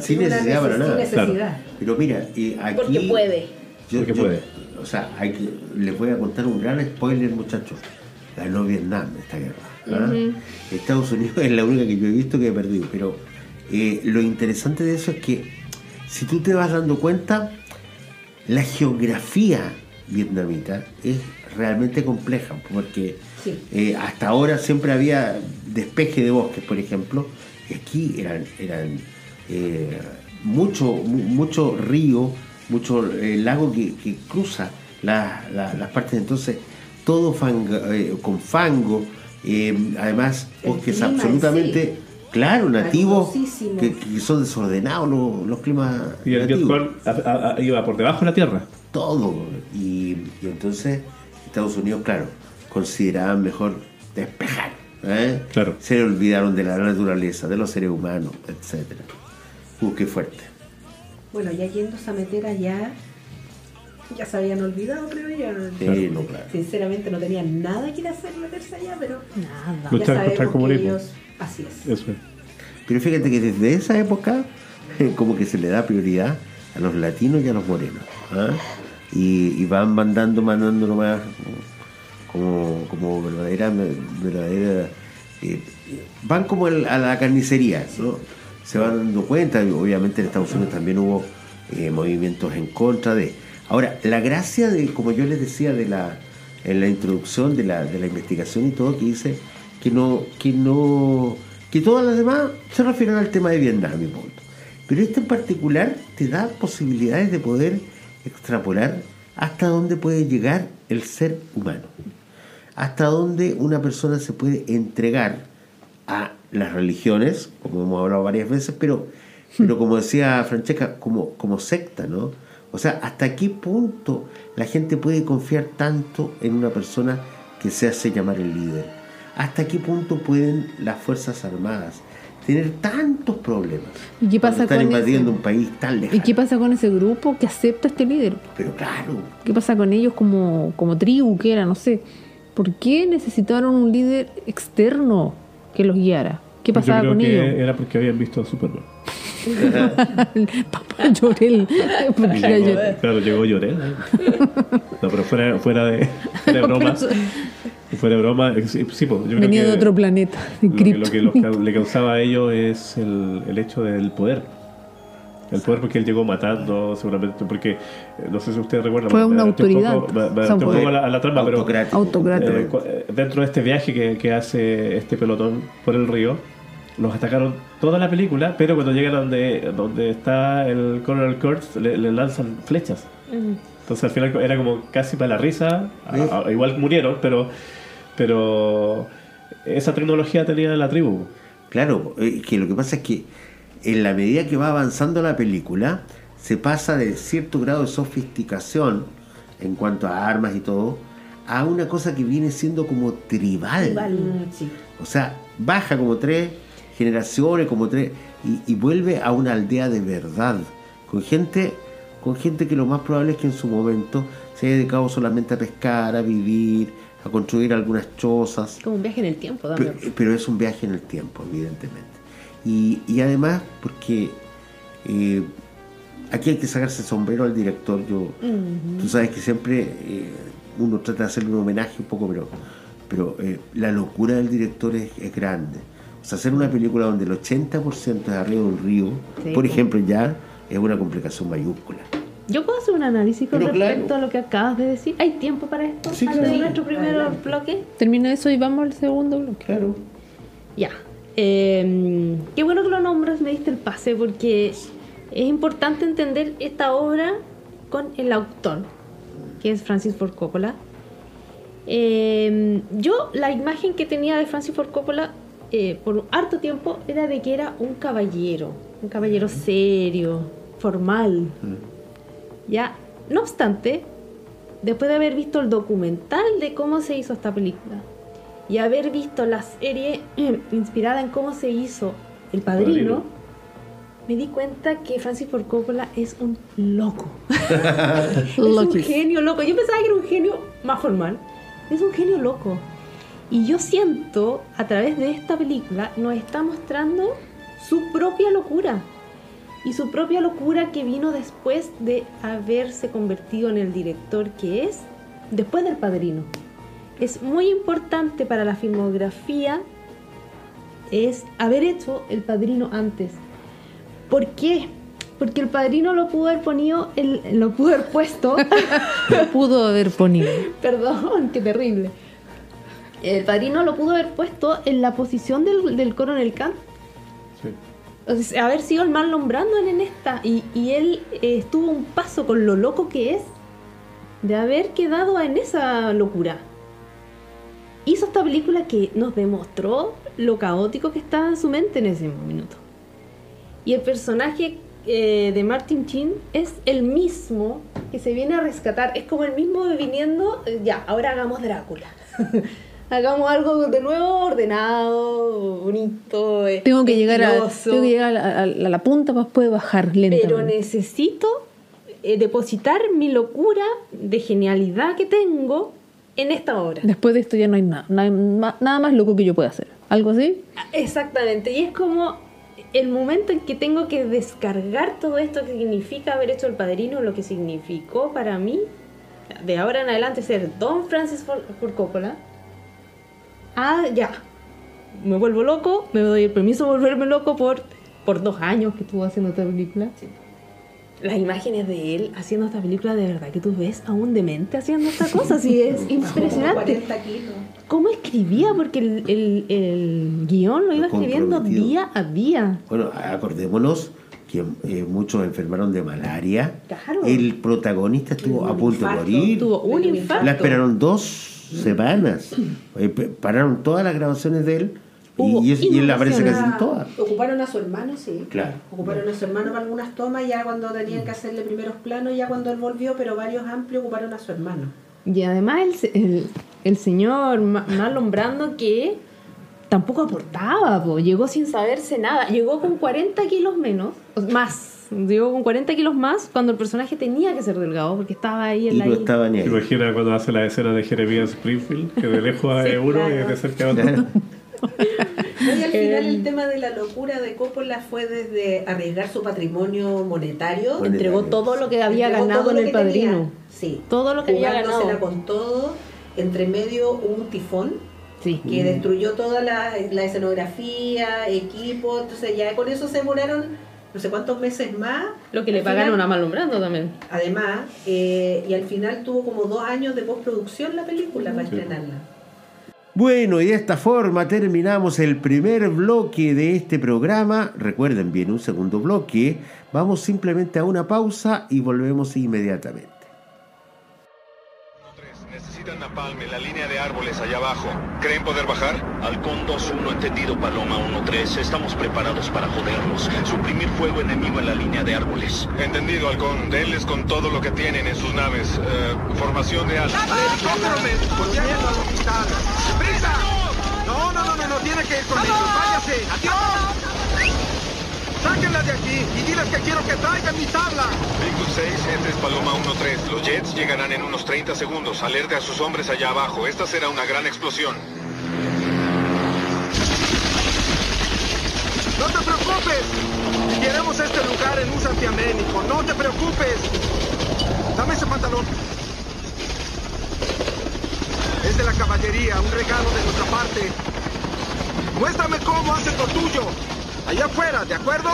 Sin necesidad para nada. Sin necesidad. Pero mira, eh, aquí. Porque puede. Yo, Porque yo- puede. O sea, hay que, les voy a contar un gran spoiler, muchachos. Ganó Vietnam esta guerra. ¿ah? Estados Unidos es la única que yo he visto que ha perdido. Pero eh, lo interesante de eso es que, si tú te vas dando cuenta, la geografía vietnamita es realmente compleja. Porque Sí. eh, hasta ahora siempre había despeje de bosques, por ejemplo. Y aquí eran, eran eh, mucho, mu- mucho río, mucho eh, lago que, que cruza la- la- las partes. Entonces, todo fanga- eh, con fango. eh, además, bosques clima en absolutamente, claro, nativos, que, que son desordenados los, los climas y el nativos Vietcong a- a- a- iba por debajo de la tierra. todo. Y, y entonces Estados Unidos, claro, consideraban mejor despejar. ¿eh? Claro. Se le olvidaron de la naturaleza, de los seres humanos, etcétera. Uh, qué fuerte. Bueno, ya yéndose a meter allá, ya se habían olvidado, creo yo. Sí, no, claro. Sinceramente no tenían nada que ir a hacer meterse allá, pero Nada. Luchar contra el comunismo. ellos, así es. Eso es. Pero fíjate que desde esa época, como que se le da prioridad a los latinos y a los morenos. ¿ah? Y, y van mandando, mandando nomás como, como verdadera, verdadera eh, van como a la carnicería, ¿no? Se van dando cuenta, obviamente en Estados Unidos también hubo eh, movimientos en contra de. Ahora, la gracia de, como yo les decía, de la, en la introducción de la, de la investigación y todo, que dice que no, que no, que todas las demás se refieren al tema de Vietnam, mi punto. Pero este en particular te da posibilidades de poder extrapolar hasta dónde puede llegar el ser humano hasta dónde una persona se puede entregar a las religiones, como hemos hablado varias veces, pero, pero como decía Francesca, como, como secta, ¿no? O sea, ¿hasta qué punto la gente puede confiar tanto en una persona que se hace llamar el líder? ¿Hasta qué punto pueden las Fuerzas Armadas tener tantos problemas? ¿Y qué pasa cuando están con invadiendo ese- un país tan lejano? ¿Y qué pasa con ese grupo que acepta este líder? Pero claro, ¿Qué pasa con ellos como, como tribu que era? No sé. ¿Por qué necesitaron un líder externo que los guiara? ¿Qué Yo pasaba creo con que ellos? era porque habían visto a Superman. Papá Llorel. Llegó- Llorel. claro, llegó Llorel. ¿eh? No, pero fuera, fuera de, fuera de broma. Fuera de broma, eh, sí, sí, pues, yo creo Venía que de otro planeta, de Lo que, lo que los ca- le causaba a ellos es el, el hecho del poder. El poder porque él llegó matando, seguramente, porque eh, no sé si ustedes recuerdan. Fue una un autoridad. poco- me- me un fue poco a la, a la trama, pero Autocrático. Eh, dentro de este viaje que, que hace este pelotón por el río, los atacaron toda la película, pero cuando llegan a donde, donde está el Colonel Kurtz, le, le lanzan flechas. Entonces al final era como casi para la risa, a- a- igual murieron, pero, pero esa tecnología tenía la tribu. Claro, eh, que lo que pasa es que en la medida que va avanzando la película, se pasa de cierto grado de sofisticación en cuanto a armas y todo, a una cosa que viene siendo como tribal. Sí. O sea, baja como tres generaciones, como tres, y, y vuelve a una aldea de verdad, con gente, con gente que lo más probable es que en su momento se haya dedicado solamente a pescar, a vivir, a construir algunas chozas. Como un viaje en el tiempo, Pe- también. Pero, es un viaje en el tiempo, evidentemente. Y, y además, porque eh, aquí hay que sacarse el sombrero al director. Yo, Tú sabes que siempre eh, uno trata de hacerle un homenaje un poco, pero, pero eh, la locura del director es, es grande. O sea, hacer una película donde el 80% es arriba de un río, Sí, por ejemplo, ya es una complicación mayúscula. Yo puedo hacer un análisis con Pero respecto claro. a lo que acabas de decir. ¿Hay tiempo para esto? Sí, claro. nuestro primer Adelante. bloque. Termina eso y vamos al segundo bloque. Claro. Ya. Eh, qué bueno que lo nombras, me diste el pase, porque es importante entender esta obra con el autor, que es Francis Ford Coppola. Eh, yo, la imagen que tenía de Francis Ford Coppola eh, por harto tiempo era de que era un caballero, un caballero serio, formal. Ya, no obstante, después de haber visto el documental de cómo se hizo esta película y haber visto la serie eh, inspirada en cómo se hizo El Padrino, Padrino. me di cuenta que Francis Ford Coppola es un loco. es un genio loco. Yo pensaba que era un genio más formal. Es un genio loco. Y yo siento, a través de esta película, nos está mostrando su propia locura. Y su propia locura que vino después de haberse convertido en el director que es, después del padrino. Es muy importante para la filmografía es haber hecho el padrino antes. ¿Por qué? Porque el padrino lo pudo haber ponido, el- lo pudo haber puesto Pudo haber ponido. Perdón, qué terrible. El padrino lo pudo haber puesto en la posición del, del coronel Khan. Sí. O sea, haber sido el Marlon Brandon en esta. Y, y él eh, estuvo un paso con lo loco que es de haber quedado en esa locura. Hizo esta película que nos demostró lo caótico que estaba en su mente en ese minuto. Y el personaje eh, de Martin Chin es el mismo que se viene a rescatar. Es como el mismo viniendo, eh, ya, ahora hagamos Drácula. hagamos algo de nuevo ordenado, bonito. Tengo que llegar a, tengo que llegar a, a- a la punta para después bajar lentamente. Pero necesito eh, depositar mi locura de genialidad que tengo en esta obra. Después de esto ya no hay nada, nada, nada más loco que yo pueda hacer. ¿Algo así? Exactamente, y es como el momento en que tengo que descargar todo esto que significa haber hecho el padrino, lo que significó para mí, de ahora en adelante ser Don Francis Ford Coppola. Ah, ya, me vuelvo loco, me doy el permiso de volverme loco por, por dos años que estuvo haciendo esta película. Las imágenes de él haciendo esta película, de verdad que tú ves a un demente haciendo esta cosa, sí, es Como impresionante. 40 kilos. ¿Cómo escribía? Porque el, el- el guion lo iba Lo escribiendo día a día. Bueno, acordémonos que eh, muchos enfermaron de malaria. Claro. El protagonista estuvo a punto infarto. de morir. Tuvo un infarto. La esperaron dos semanas. Eh, pararon todas las grabaciones de él Hubo y, y es- y él aparece casi en todas. Ocuparon a su hermano, sí. Claro. Ocuparon a su hermano para algunas tomas, ya cuando tenían que hacerle primeros planos, ya cuando él volvió, pero varios amplios ocuparon a su hermano. Y además el, se- el, el señor Ma- Marlon Brando que tampoco aportaba, po. llegó sin saberse nada. Llegó con 40 kilos menos, más. Llegó con 40 kilos más cuando el personaje tenía que ser delgado porque estaba ahí en Y la no estaba ni ¿Se ahí. imagina cuando hace la escena de Jeremías Springfield? Que de lejos es uno y de cerca es otro. Y al final Eh, el tema de la locura de Coppola fue desde arriesgar su patrimonio monetario, Bueno, Entregó todo lo que había entregó ganado en el que tenía. padrino. Sí. Todo lo que había ganado. con todo. Entre medio hubo un tifón Sí. que destruyó toda la, la escenografía, equipo, entonces ya con eso se demoraron no sé cuántos meses más. Lo que le pagaron final- a Malumbrando también. Además, eh, y al final tuvo como dos años de postproducción la película para estrenarla. Bueno, y de esta forma terminamos el primer bloque de este programa. Recuerden bien, un segundo bloque. Vamos simplemente a una pausa y volvemos inmediatamente. Necesitan napalm en la línea de árboles allá abajo. ¿Creen poder bajar? Halcón 2-1, entendido Paloma 1-3. Estamos preparados para joderlos. Suprimir fuego enemigo en la línea de árboles. Entendido, Halcón. Denles con todo lo que tienen en sus naves. Eh, formación de alta. ¡Helicóptero médico! ¡Llévenlo al hospital! ¡Prisa! No, no, no, no, no tiene que ir con ellos. ¡Váyase! ¡Adiós! ¡Sáquenla de aquí y diles que quiero que traigan mi tabla! Victus 6, este es Paloma 1-3. Los jets llegarán en unos 30 segundos. Alerte a sus hombres allá abajo. Esta será una gran explosión. ¡No te preocupes! Queremos este lugar en un santiaménico. ¡No te preocupes! Dame ese pantalón. Es de la caballería, un regalo de nuestra parte. Muéstrame cómo haces lo tuyo. Allá afuera, ¿de acuerdo?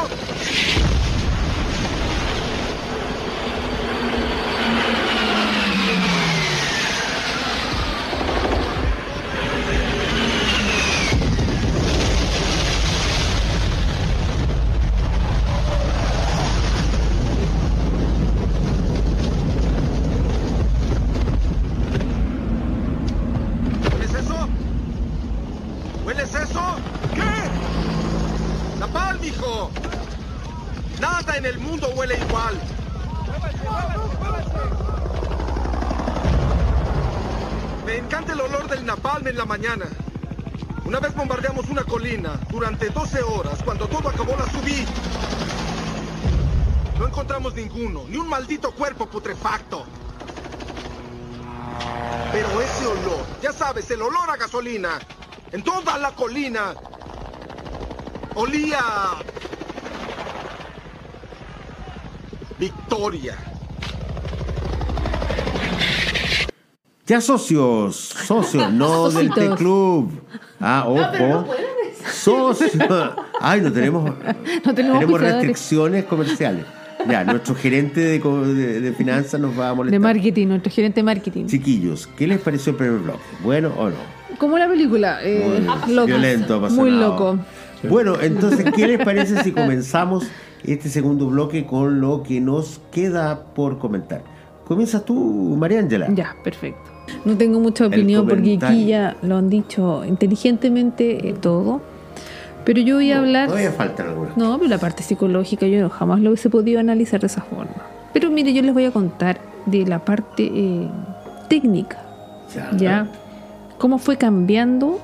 ¿Hueles eso? ¿Hueles eso? ¿Qué? ¡Napalm, hijo! Nada en el mundo huele igual. Me encanta el olor del napalm en la mañana. Una vez bombardeamos una colina durante 12 horas. Cuando todo acabó la subí. No encontramos ninguno, ni un putrefacto. Pero ese olor, ya sabes, el olor a gasolina, en toda la colina, olía... Victoria. Ya socios, socios, no del Socitos. T-Club. Ah, ojo. Socios. Ay, no tenemos, No tenemos tenemos restricciones comerciales. Ya, nuestro gerente de, co- de- de finanzas nos va a molestar. De marketing, nuestro gerente de marketing. Chiquillos, ¿qué les pareció el primer bloque? ¿Bueno o no? Como la película. eh, Muy loco. violento, Muy apasionado. loco. Bueno, entonces, ¿qué les parece si comenzamos este segundo bloque con lo que nos queda por comentar? Comienzas tú, María Ángela. Ya, perfecto. No tengo mucha opinión porque aquí ya lo han dicho inteligentemente eh, todo. Pero yo voy a hablar. Todavía faltan algunas. No, pero la parte psicológica yo no- jamás lo hubiese podido analizar de esa forma. Pero mire, yo les voy a contar de la parte eh, técnica, ¿ya? Cómo fue cambiando,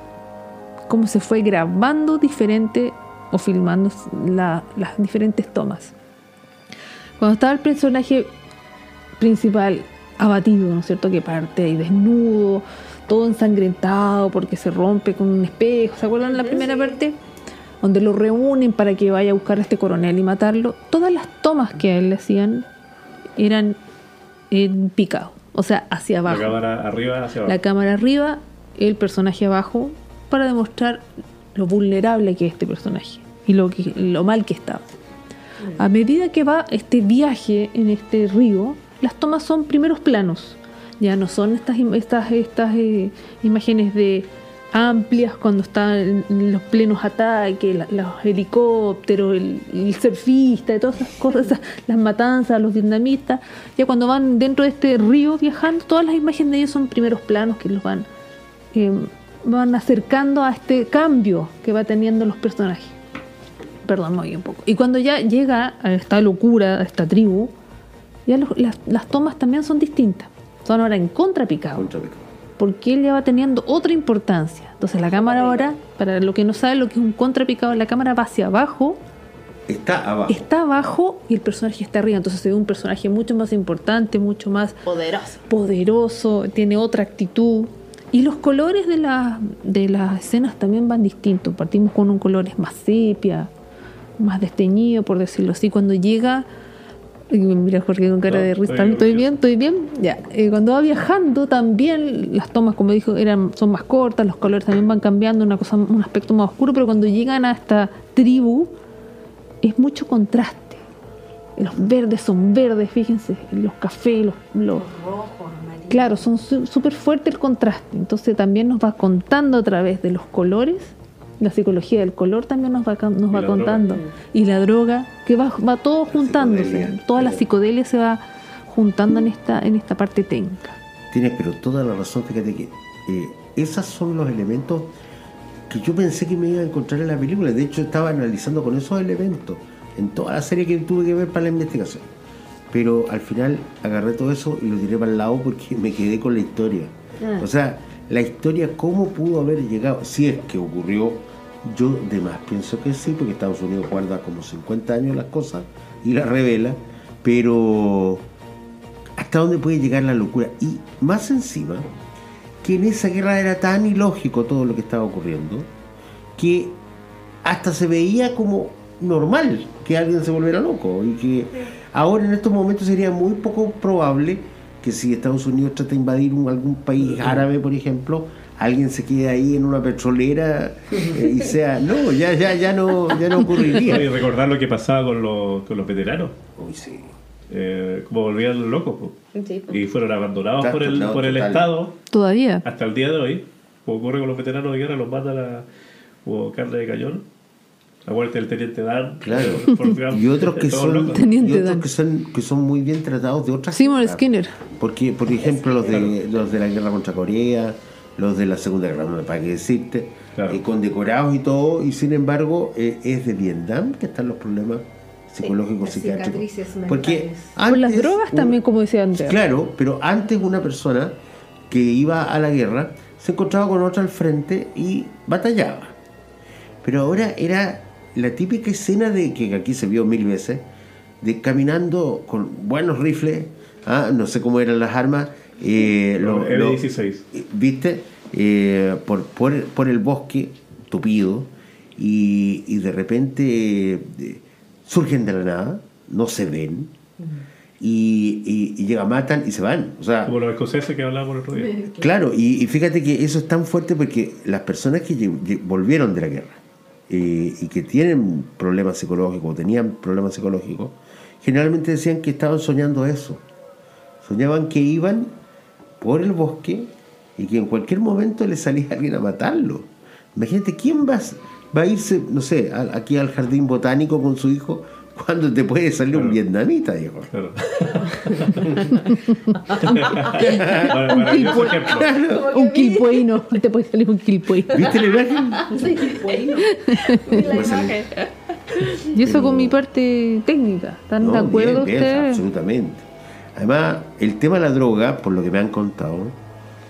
cómo se fue grabando diferente o filmando la- las diferentes tomas. Cuando estaba el personaje principal abatido, ¿no es cierto? Que parte ahí desnudo, todo ensangrentado porque se rompe con un espejo. ¿Se acuerdan de la primera parte? Donde lo reúnen para que vaya a buscar a este coronel y matarlo. Todas las tomas que a él le hacían eran en picado, o sea, hacia La abajo. cámara arriba hacia abajo. La cámara arriba, el personaje abajo, para demostrar lo vulnerable que es este personaje y lo, que, lo mal que estaba. A medida que va este viaje en este río, las tomas son primeros planos. Ya no son estas, estas, estas eh, imágenes de amplias cuando están los plenos ataques, los helicópteros, el, el surfista, y todas esas cosas, las matanzas, los vietnamitas. Ya cuando van dentro de este río viajando, todas las imágenes de ellos son primeros planos que los van, eh, van acercando a este cambio que va teniendo los personajes. Perdón, me un poco. Y cuando ya llega a esta locura, a esta tribu, ya los- las, las tomas también son distintas. Son ahora en contrapicado. Contrapicado. Porque él ya va teniendo otra importancia. Entonces la cámara ahora, para lo que no sabe lo que es un contrapicado, la cámara va hacia abajo, Está abajo. está abajo y el personaje está arriba. Entonces se ve un personaje mucho más importante, mucho más Poderoso. poderoso, tiene otra actitud. Y los colores de, la- de las escenas también van distintos. Partimos con un color más sepia, más desteñido, por decirlo así. Cuando llega, y mira Jorge con cara No, de risa, estoy ¿estoy orgulloso. bien? ¿Estoy bien? Ya. Eh, cuando va viajando también, las tomas, como dijo, eran, son más cortas, los colores también van cambiando, una cosa, un aspecto más oscuro, pero cuando llegan a esta tribu, es mucho contraste. Los verdes son verdes, fíjense, los cafés, los, los- Rojos, amarillos. Claro, son su- súper fuerte el contraste. Entonces también nos va contando a través de los colores. La psicología del color también nos va, ca- nos Y va la contando. Y la droga, que va, va todo juntándose. psicodelia. Toda la psicodelia se va juntando en esta, en esta parte técnica. Tienes pero toda la razón, fíjate que eh, esos son los elementos que yo pensé que me iba a encontrar en la película. De hecho, estaba analizando con esos elementos en toda la serie que tuve que ver para la investigación. Pero al final agarré todo eso y lo tiré para el lado porque me quedé con la historia. Ah. O sea, la historia, cómo pudo haber llegado, si es que ocurrió, yo de más pienso que sí, porque Estados Unidos guarda como 50 años las cosas y las revela, pero hasta dónde puede llegar la locura. Y más encima, que en esa guerra era tan ilógico todo lo que estaba ocurriendo, que hasta se veía como normal que alguien se volviera loco. Y que ahora en estos momentos sería muy poco probable que si Estados Unidos trata de invadir un- algún país árabe, por ejemplo, alguien se quede ahí en una petrolera eh, y sea, no, ya, ya, ya no, ya no ocurriría. Y recordar lo que pasaba con los, con los veteranos. Uy, sí. Eh, como volvían locos. po. Sí, po. Y fueron abandonados por el, por el total. Estado Todavía. hasta el día de hoy. Como ocurre con los veteranos de guerra, los matan a como carne de cañón. La muerte del teniente Dan. Claro. Y otros que son, y otros que son que son muy bien tratados de otras guerras. Skinner. Porque, por ejemplo, los de, los de la guerra contra Corea, los de la Segunda Guerra Mundial, para qué decirte, Claro. eh, condecorados y todo, y sin embargo, eh, es de Vietnam que están los problemas psicológicos, las psiquiátricos. cicatrices Porque mentales. Por las antes, drogas un- también, como decía Andrea. Claro, pero antes una persona que iba a la guerra se encontraba con otra al frente y batallaba. Pero ahora era la típica escena de que aquí se vio mil veces, de caminando con buenos rifles, ah, no sé cómo eran las armas, eh, Los lo- lo- L-16. ¿viste? Eh, por, por, por el bosque tupido y, y de repente eh, surgen de la nada, no se ven y, y, y llegan, matan y se van. O sea, Como los escoceses que hablábamos el otro día. Claro, y, y fíjate que eso es tan fuerte porque las personas que volvieron de la guerra y que tienen problemas psicológicos, tenían problemas psicológicos, generalmente decían que estaban soñando eso. Soñaban que iban por el bosque y que en cualquier momento le salía alguien a matarlo. Imagínate, ¿quién va, va a irse, no sé, aquí al jardín botánico con su hijo cuando te puede salir un Claro. vietnamita? Claro. Bueno, ejemplo. Un quilpueino. Te puede salir un quilpuino. ¿Viste la imagen? Y eso con mi parte técnica. ¿Están de No, acuerdo bien, bien, ustedes? absolutamente. Además, el tema de la droga, por lo que me han contado,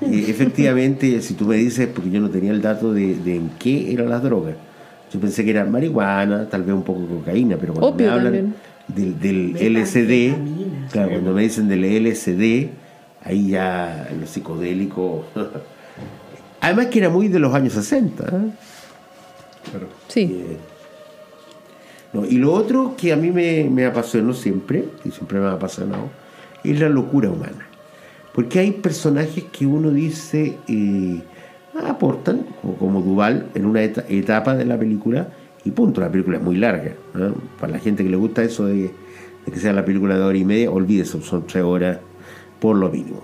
eh, efectivamente, si tú me dices, porque yo no tenía el dato de, de en qué eran las drogas, yo pensé que era marihuana, tal vez un poco de cocaína, pero cuando Opio me hablan también. del, del LSD, claro, cuando me dicen del LSD, ahí ya lo psicodélico. Además que era muy de los años 60. ¿eh? Claro. Sí. Eh, no, y lo otro que a mí me, me apasionó siempre, y siempre me ha apasionado, es la locura humana. Porque hay personajes que uno dice eh, aportan, como, como Duval, en una eta- etapa de la película, y punto, la película es muy larga. ¿no? Para la gente que le gusta eso de, de que sea la película de hora y media, olvídese, son tres horas por lo mínimo.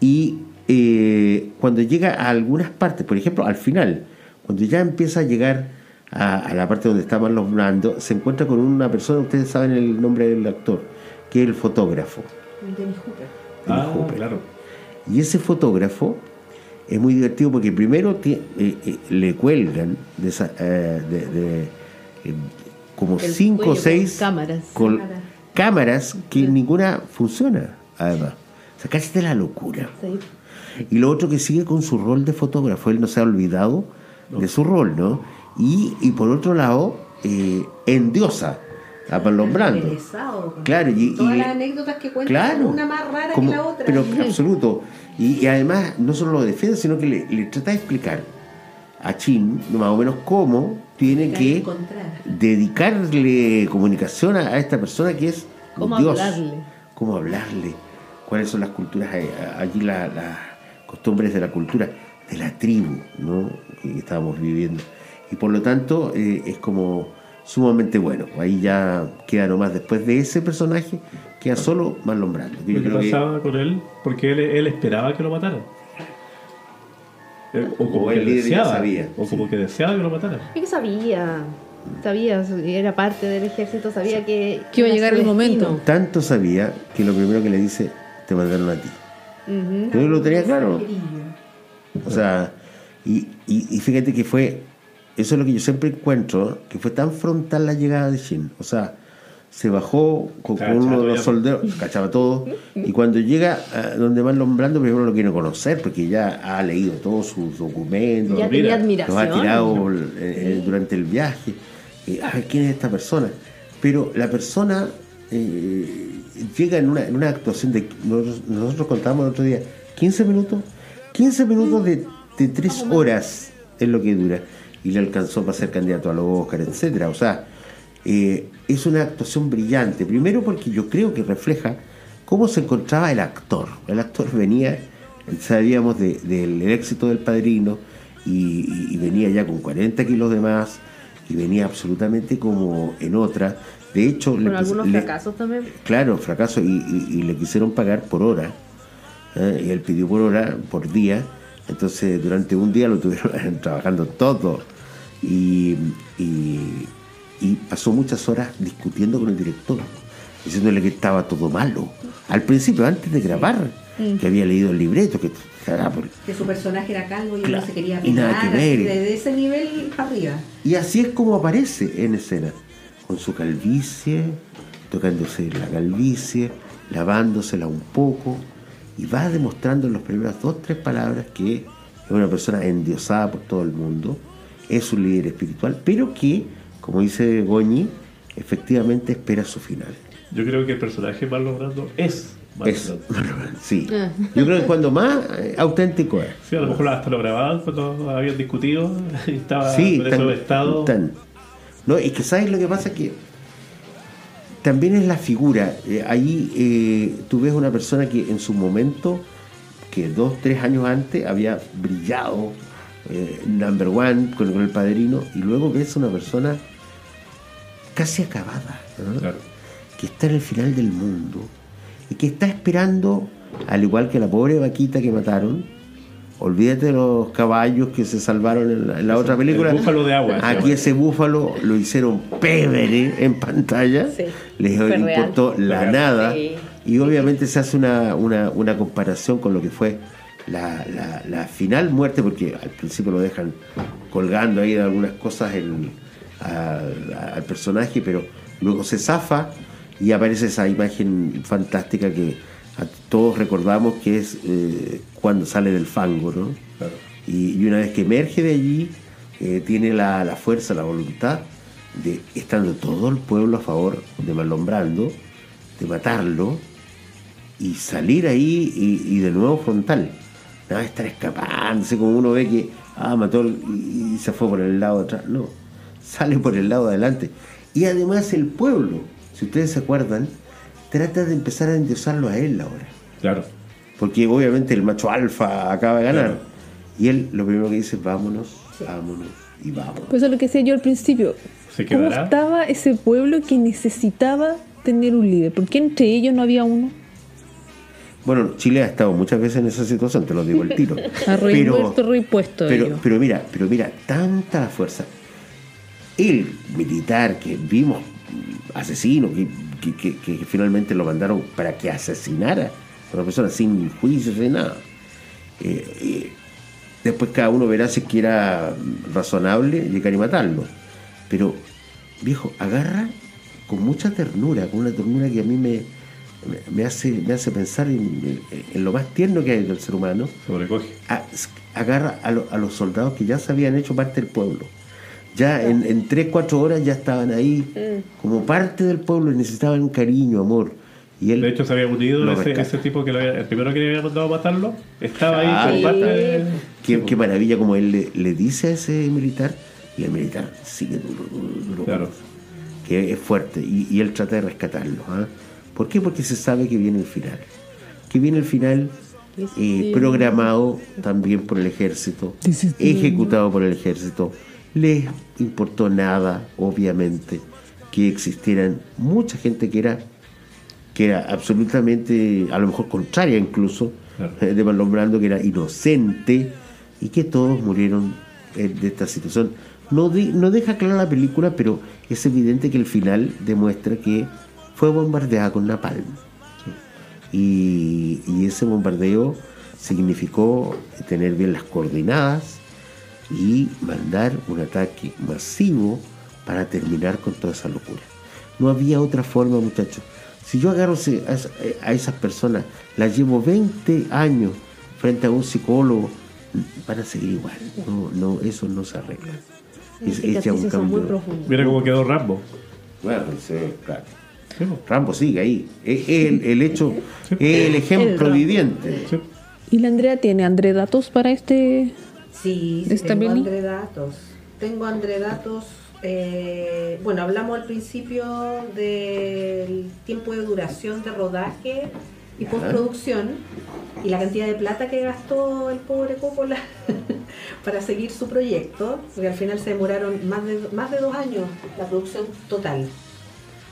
Y eh, cuando llega a algunas partes, por ejemplo, al final, cuando ya empieza a llegar a, a la parte donde estaban los blandos, se encuentra con una persona, ustedes saben el nombre del actor, que es el fotógrafo. Dennis Hooper. Dennis Ah, Hooper. claro. Y ese fotógrafo es muy divertido porque primero ti- eh, eh, le cuelgan de, esa, eh, de- de, eh, como El cinco o con seis cámaras. con Cámaras. cámaras que ninguna funciona, además. O sea, casi de la locura. Sí. Y lo otro que sigue con su rol de fotógrafo, él no se ha olvidado de su rol, ¿no? Y, y por otro lado, eh, endiosa a Marlon Brando. Interesado. Claro, y- Todas y- las anécdotas que cuentan Claro. una más rara Como- que la otra. Pero absoluto. Y, y además, no solo lo defiende, sino que le, le trata de explicar a Chin, más o menos, cómo tiene que encontrar. dedicarle comunicación a, a esta persona que es ¿Cómo Dios. hablarle? Cómo hablarle. Cuáles son las culturas, eh, allí la- las costumbres de la cultura, de la tribu, ¿no? Que estábamos viviendo. Y por lo tanto, eh, es como sumamente bueno. Ahí ya queda nomás después de ese personaje, queda solo Marlon Brando. que yo ¿Qué creo que- pasaba con él? Porque él, él esperaba que lo mataran. O como O que el ya deseaba. sabía, O como que deseaba que lo mataran. Es que sabía, sabía, era parte del ejército, sabía que... Que iba a llegar el momento. Tanto sabía que lo primero que le dice, te mandaron a ti. Ujú. Yo lo tenía claro. O sea, y, y, y fíjate que fue, eso es lo que yo siempre encuentro, que fue tan frontal la llegada de Shin. O sea, se bajó con, uno de los soldados, cachaba todo, y cuando llega a donde Marlon Brando, primero lo quiere conocer, porque ya ha leído todos sus documentos, Ya tenía los ha admiración. tirado eh, eh, durante el viaje. Eh, a ver, ¿quién es esta persona? Pero la persona eh, llega en una, en una actuación de. Nosotros, nosotros contábamos el otro día, 15 minutos. 15 minutos de, de 3 horas es lo que dura. Y le alcanzó para ser candidato a los Oscar, etcétera. O sea, eh, es una actuación brillante. Primero porque yo creo que refleja cómo se encontraba el actor. El actor venía, sabíamos de- del éxito del padrino y, venía ya con 40 kilos de más y venía absolutamente como en otra. De hecho, Con le algunos le- fracasos también. Claro, fracaso, y, y- y le quisieron pagar por hora. ¿eh? Y él pidió por hora, por día. Entonces, durante un día lo tuvieron trabajando todo. Y, y- y pasó muchas horas discutiendo con el director, diciéndole que estaba todo malo. Al principio, antes de grabar, que había leído el libreto, que ah, Que su personaje era calvo y Claro, no se quería y nada pegar, que ver. así, de ese nivel arriba. Y así es como aparece en escena, con su calvicie, tocándose la calvicie, lavándosela un poco, y va demostrando en las primeras dos, tres palabras que es una persona endiosada por todo el mundo, es un líder espiritual, pero que, como dice Goñi, efectivamente espera su final. Yo creo que el personaje Marlon Brando es Marlon Es, Brando. sí. Yo creo que cuando más eh, auténtico es. Sí, a lo mejor hasta lo grababan cuando habían discutido y estaba Sí, tan- esos estados. tan- No, es que sabes lo que pasa que también es la figura. Eh, ahí eh, tú ves una persona que en su momento, que dos, tres años antes había brillado eh, number one con, con el padrino, y luego ves una persona casi acabada, ¿no? Claro. que está en el final del mundo y que está esperando, al igual que la pobre vaquita que mataron, olvídate de los caballos que se salvaron en la, en la otra película. el búfalo de agua, Aquí llama. ese búfalo lo hicieron pebre en pantalla, Sí, les fue real. importó la Real. nada Sí. y obviamente se hace una, una, una comparación con lo que fue la, la- la final muerte, porque al principio lo dejan colgando ahí de algunas cosas al, al personaje, pero luego se zafa y aparece esa imagen fantástica que todos recordamos que es eh, cuando sale del fango, ¿no? Claro. Y, y una vez que emerge de allí, eh, tiene la, la fuerza, la voluntad de, estando todo el pueblo a favor de Marlon Brando, de matarlo y salir ahí y, y de nuevo frontal. Nada de estar escapándose como uno ve que ah, mató y, y se fue por el lado de atrás. No, sale por el lado de adelante. Y además el pueblo, si ustedes se acuerdan, trata de empezar a endiosarlo a él ahora Claro. porque obviamente el macho alfa acaba de ganar. Claro. Y él lo primero que dice, vámonos, vámonos y vámonos. Pues eso es lo que decía yo al principio. ¿Se ¿Cómo estaba ese pueblo que necesitaba tener un líder? ¿Por qué entre ellos no había uno? Bueno, Chile ha estado muchas veces en esa situación, te lo digo el tiro. Rey puesto. pero, pero mira, pero mira, tanta fuerza. El militar que vimos, asesino, que, que- que- que finalmente lo mandaron para que asesinara a una persona sin juicio, sin nada. Eh, eh, después cada uno verá si es que era razonable llegar y matarlo. Pero, viejo, agarra con mucha ternura, con una ternura que a mí me, me- me hace, me hace pensar en, en lo más tierno que hay del ser humano Sobrecoge. a- agarra a, lo- a los soldados que ya se habían hecho parte del pueblo. Ya en, en 3, 4 horas ya estaban ahí como parte del pueblo y necesitaban cariño, amor. Y él, De hecho, se había unido ese, ese tipo que lo había- el primero que le había mandado a matarlo. Estaba ahí Ah, sí. parte de- qué, qué maravilla como él le, le dice a ese militar, y el militar sigue duro, duro, duro, Claro. que es fuerte, y, y él trata de rescatarlo. ¿ah? ¿Por qué? Porque se sabe que viene el final. Que viene el final eh, programado también por el ejército, ejecutado por el ejército, les importó nada, obviamente, que existieran mucha gente que era que era absolutamente, a lo mejor contraria incluso, Claro. eh, de Marlon Brando, que era inocente, y que todos murieron eh, de esta situación. No, no deja clara la película, pero es evidente que el final demuestra que fue bombardeada con napalm. Y, y ese bombardeo significó tener bien las coordenadas y mandar un ataque masivo para terminar con toda esa locura. No había otra forma, muchachos. Si yo agarro ese- a, esa- a esas personas, las llevo 20 años frente a un psicólogo, van a seguir igual. No, no, eso no se arregla. Es, ya un cambio. Mira cómo quedó Rambo. Bueno, sí, claro. Sí, po. Rambo sigue ahí. Es el, el hecho, es el ejemplo viviente. Sí. ¿Y la Andrea tiene André datos para este? Sí, sí, ¿Está tengo? Andredatos. Tengo Andredatos. eh, bueno, hablamos al principio del tiempo de duración de rodaje y postproducción y la cantidad de plata que gastó el pobre Coppola para seguir su proyecto, porque al final se demoraron más de, más de dos años la producción total.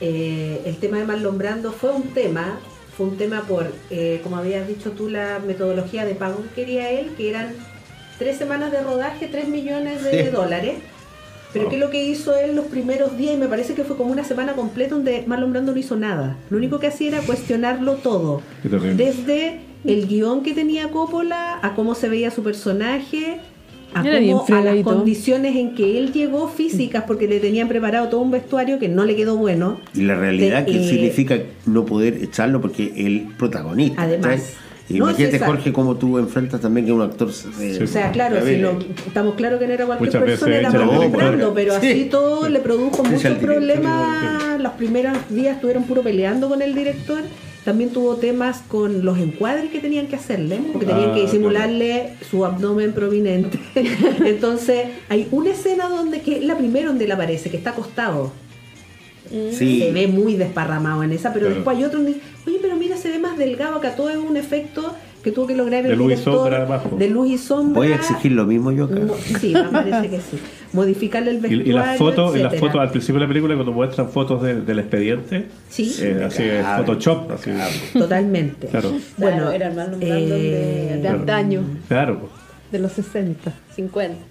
Eh, el tema de Marlon Brando fue un tema, fue un tema por, eh, como habías dicho tú, la metodología de pago que quería él, que eran tres semanas de rodaje, tres millones de Sí. dólares. Pero Oh. ¿qué es lo que hizo él los primeros días? Y me parece que fue como una semana completa donde Marlon Brando no hizo nada. Lo único que hacía era cuestionarlo todo. Desde el guion que tenía Coppola, a cómo se veía su personaje, a, cómo, a las condiciones en que él llegó físicas, porque le tenían preparado todo un vestuario que no le quedó bueno. Y la realidad De- que eh, significa no poder echarlo porque el protagonista. Además. No, Imagínate. Jorge, cómo tú enfrentas también que un actor. se- O sea, claro, si eh, estamos claros que no era cualquier Muchas persona, era pero Sí. así todo le produjo muchos director, problemas. Los primeros días estuvieron puro peleando con el director. También tuvo temas con los encuadres que tenían que hacerle, porque tenían Ah, que disimularle su abdomen prominente. Entonces, hay una escena donde que es la primera donde él aparece, que está acostado. Sí. Se ve muy desparramado en esa, pero Claro. después hay otro donde dice, oye, pero mira, se ve más delgado, acá todo es un efecto que tuvo que lograr el De luz y sombra abajo. de luz y sombra. Voy a exigir lo mismo yo acá. Sí, me parece que sí. Modificarle el Y, vestuario. y las fotos, y las fotos al principio de la película cuando muestran fotos de- del expediente, Sí, eh, así es Photoshop, así, totalmente. claro, Bueno, Claro, era Brando eh, de, de antaño, claro, De los 60. 50.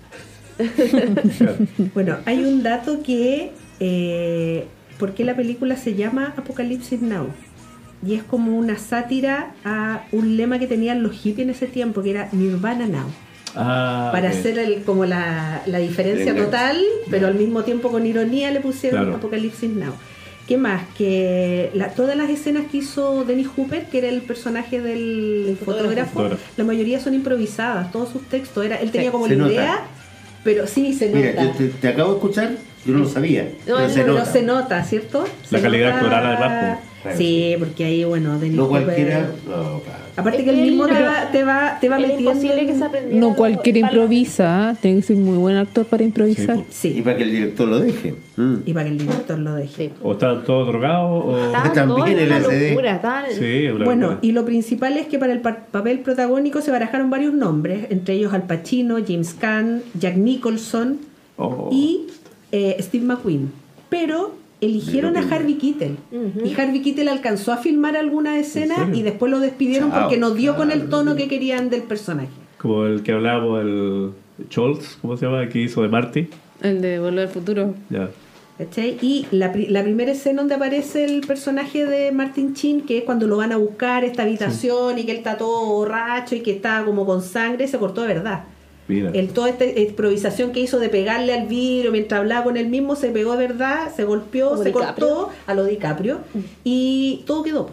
claro. Bueno, hay un dato que. Eh, ¿Por qué la película se llama Apocalipsis Now? Y es como una sátira a un lema que tenían los hippies en ese tiempo, que era Nirvana Now. Ah, para ok. hacer el, como la, la diferencia Venga. total, pero al mismo tiempo con ironía le pusieron Claro. Apocalipsis Now. ¿Qué más? Que la- todas las escenas que hizo Dennis Hooper, que era el personaje del El fotógrafo. fotógrafo, la mayoría son improvisadas, todos sus textos. Era, él tenía como la nota. idea, pero sí se Mira, nota. yo te, te acabo de escuchar, yo no lo sabía. No, pero no, se nota. se nota, ¿cierto? La Se calidad nota- actoral además, Sí, porque ahí, bueno, Dennis No cualquiera. No, claro. Aparte que él Él mismo te va, te va, te va metiendo... imposible que se. No cualquiera improvisa, ¿eh? tiene que ser muy buen actor para improvisar. Sí, Sí, Y para que el director lo deje. Mm. y para que el director lo deje. O estaban todos drogados, o... Estaban También el SD. locura, Sí, Bueno, locura. y lo principal es que para el pa- papel protagónico se barajaron varios nombres, entre ellos Al Pacino, James Caan, Jack Nicholson Oh. y eh, Steve McQueen. Pero eligieron a Harvey Keitel. Y Harvey Keitel alcanzó a filmar alguna escena y después lo despidieron Chao, porque no dio con el tono que querían del personaje. Como el que hablábamos, el Scholz, ¿cómo se llama? Que hizo de Marty. El de Volver al Futuro. Ya. ¿Cachai? Y la primera escena donde aparece el personaje de Martin Chin, que es cuando lo van a buscar esta habitación y que él está todo borracho y que está como con sangre, se cortó de verdad. Mira. El, toda esta improvisación que hizo de pegarle al vidrio mientras hablaba con él mismo se pegó de verdad, se golpeó, Como se DiCaprio. cortó a lo DiCaprio y todo quedó.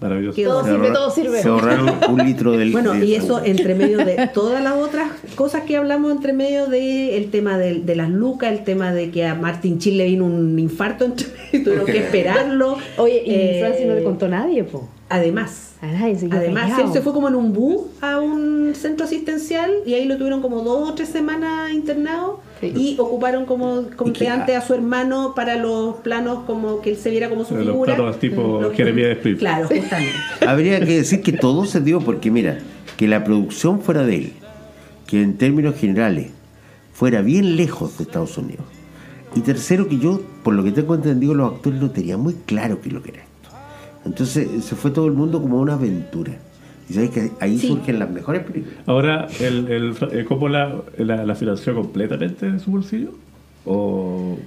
Maravilloso. Quedó. Todo Se sirve, ahorra- todo sirve. Se ahorraron un litro del. Bueno, de y eso entre medio de todas las otras cosas que hablamos, entre medio de el tema de, de las lucas, el tema de que a Martin Chin le vino un infarto entre medio, tuvieron que esperarlo. Oye, y Eh, Francis no le contó a nadie, po. Además, Además, él se fue como en un bus a un centro asistencial y ahí lo tuvieron como dos o tres semanas internado Sí. y ocuparon como que- a su hermano para los planos como que él se viera como su Los figura. planos tipo Los-. Claro, justamente. Habría que decir que todo se dio porque, mira, que la producción fuera de él, que en términos generales fuera bien lejos de Estados Unidos. Y tercero, que yo, por lo que tengo entendido, los actores no tenían muy claro qué es lo que era. Entonces se fue todo el mundo como una aventura. Y sabéis que ahí Sí. surgen las mejores películas. Ahora, el, el, eh, ¿Coppola la, la financió completamente de su bolsillo? ¿O.?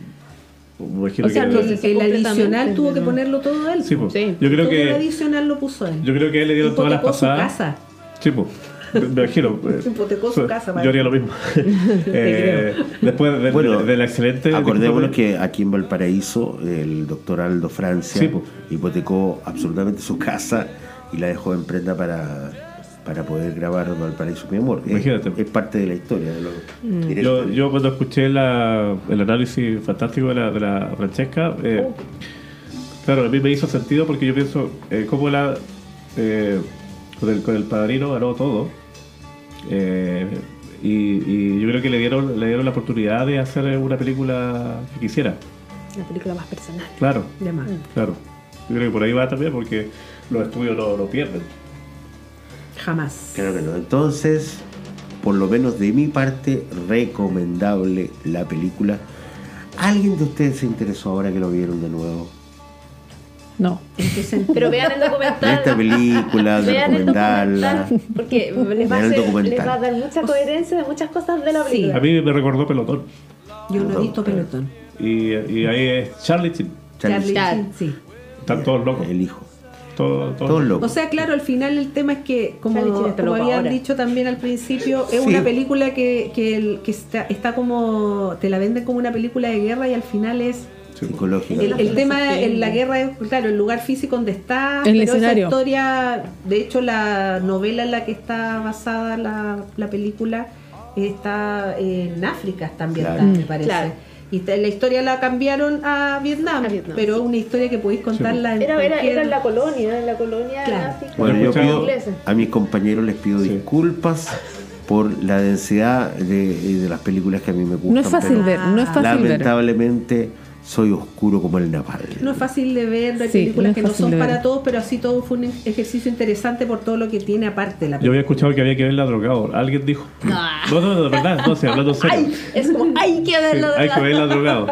o sea, que- no El, el adicional tuvo que ponerlo todo él. Sí, pues. Sí. Yo creo todo el que. adicional lo puso él. Yo creo que a él le dieron todas las Hipotecó su pasadas. casa. Sí, pues. Me imagino. eh, Hipotecó su casa, Yo haría lo mismo. Eh, después de, Bueno, de- del accidente. Acordémonos que aquí en Valparaíso el doctor Aldo Francia Sí, hipotecó absolutamente su casa y la dejó en prenda para, para poder grabar Valparaíso mi amor. Es- Imagínate. Es, parte de la historia. De los Yo, directores. yo cuando escuché la- el análisis fantástico de la, de la Francesca, eh, claro, a mí me hizo sentido porque yo pienso, eh, cómo la, eh, con, el, con el padrino ganó todo. Eh, y, y yo creo que le dieron, le dieron la oportunidad de hacer una película que quisiera. La película más personal. Claro, De más. claro. Yo creo que por ahí va también porque los estudios no, no pierden. Jamás. Claro que no. Entonces, por lo menos de mi parte, recomendable la película. ¿Alguien de ustedes se interesó ahora que lo vieron de nuevo? No. Pero vean el documental. esta película, Vean el documental porque les va, a Vean el documental. les va a dar mucha coherencia de muchas cosas de la Sí. película. A mí me recordó Pelotón. Yo no he visto pelotón. Y, y ahí es Charlie Chin. Charlie. Chin, sí. Están todos locos. El hijo. Todos, todos Todos O sea, claro, al final el tema es que, como, habían ahora. dicho también al principio, es Sí. una película que, que, el- que está, está como, te la venden como una película de guerra y al final es Psicológico. El, el tema en la guerra es, claro, el lugar físico donde está, El pero escenario. esa historia, de hecho la novela en la que está basada la, la película está en África también, Claro. me Mm. parece. Claro. Y la historia la cambiaron a Vietnam, A Vietnam, pero es sí. una historia que podéis contarla en Era, era, cualquier- era en la colonia, en la colonia Claro. África. Bueno, yo pido a mis compañeros les pido Sí. disculpas por la densidad de, de las películas que a mí me gustan. No es fácil pero ver, no es fácil ver. Soy oscuro como el napalm. No es fácil de ver, hay Sí, películas no que no son para todos, pero así todo fue un ejercicio interesante por todo lo que tiene aparte la Yo película. había escuchado que había que verla drogado. Alguien dijo. No, no, no, de verdad, no, sé, hablando serio. Ay, es como, hay que Sí, verlo de hay que verla drogado.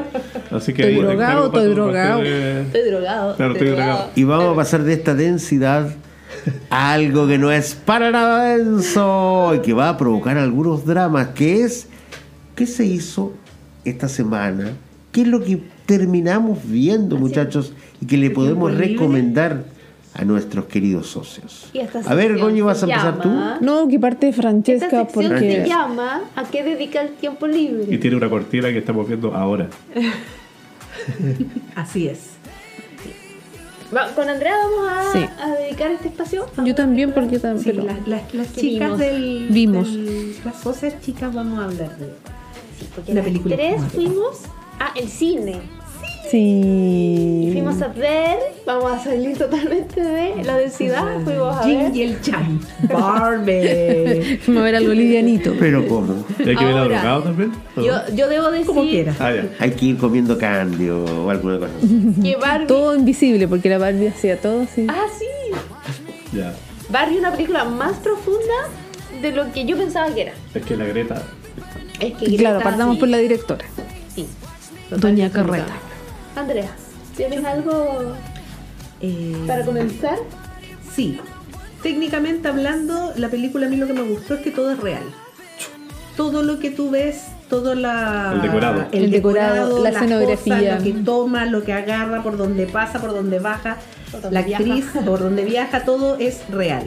Así que Estoy drogado, estoy drogado. de- Estoy drogado. Claro, estoy drogado. Y vamos a pasar de esta densidad a algo que no es para nada denso y que va a provocar algunos dramas, que es ¿qué se hizo esta semana? ¿Qué es lo que terminamos viendo, muchachos? Y que le podemos recomendar a nuestros queridos socios. Y esta A ver, Goñi, ¿vas a empezar llama- No, que parte Esta Francesca sección porque se llama ¿A qué dedica el tiempo Y libre? tiene una cortina que estamos viendo ahora. Así es. Va- Con Andrea vamos a, Sí. a dedicar este espacio. yo también porque también Sí, las, las- las chicas vimos. del, Vimos. del- las socias chicas vamos a hablar de Sí, porque Una las película tres fuimos a el cine. sí Fuimos a ver, vamos a salir totalmente de la densidad. Fuimos a Jin ver. y el Chan. Barbie. Vamos a ver algo livianito Pero ¿cómo? ¿Y hay que Ahora, drogado también? Yo, yo debo decir Como quieras. Ah, ya. Hay que ir comiendo candy o, alguna cosa que Barbie. todo invisible porque la Barbie hacía todo así Ah, sí. Ya. Barbie es una película más profunda de lo que yo pensaba que era. Es que la Greta. Es que Y claro Greta, partamos sí, por la directora Doña Carreta Andrea, ¿tienes algo Eh, para comenzar? Sí. Técnicamente hablando, la película a mí lo que me gustó es que todo es real. Todo lo que tú ves, todo la, El decorado. El decorado, la escenografía. cosas, lo que toma, lo que agarra, por donde pasa, por donde baja, Por donde la viaja. actriz, por donde viaja, todo es real.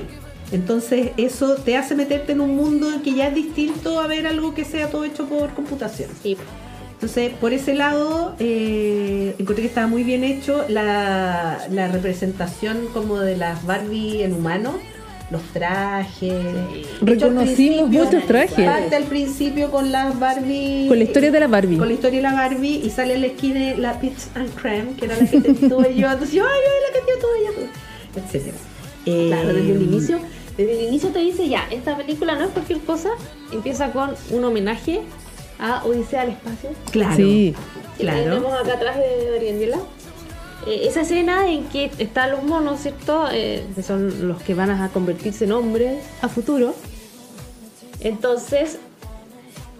Entonces eso te hace meterte en un mundo que ya es distinto a ver algo que sea todo hecho por computación. Sí. Entonces, por ese lado, eh, encontré que estaba muy bien hecho la, la representación como de las Barbie en humano, los trajes. Reconocimos muchos trajes. Parte al principio con las Barbie. con la historia de la Barbie Con la historia de la Barbie y sale en la esquina la Peach and Creme, que era la que te tuve yo. Entonces yo, ay, ay, la que te tuve yo, etcétera. Eh, Claro, desde el inicio, desde el inicio te dice ya, esta película no es cualquier cosa, empieza con un homenaje a Odisea al espacio. Claro. sí Claro. tenemos acá atrás de Marianela. Eh, esa escena en que están los monos, ¿cierto? Eh, que son los que van a convertirse en hombres a futuro. Entonces,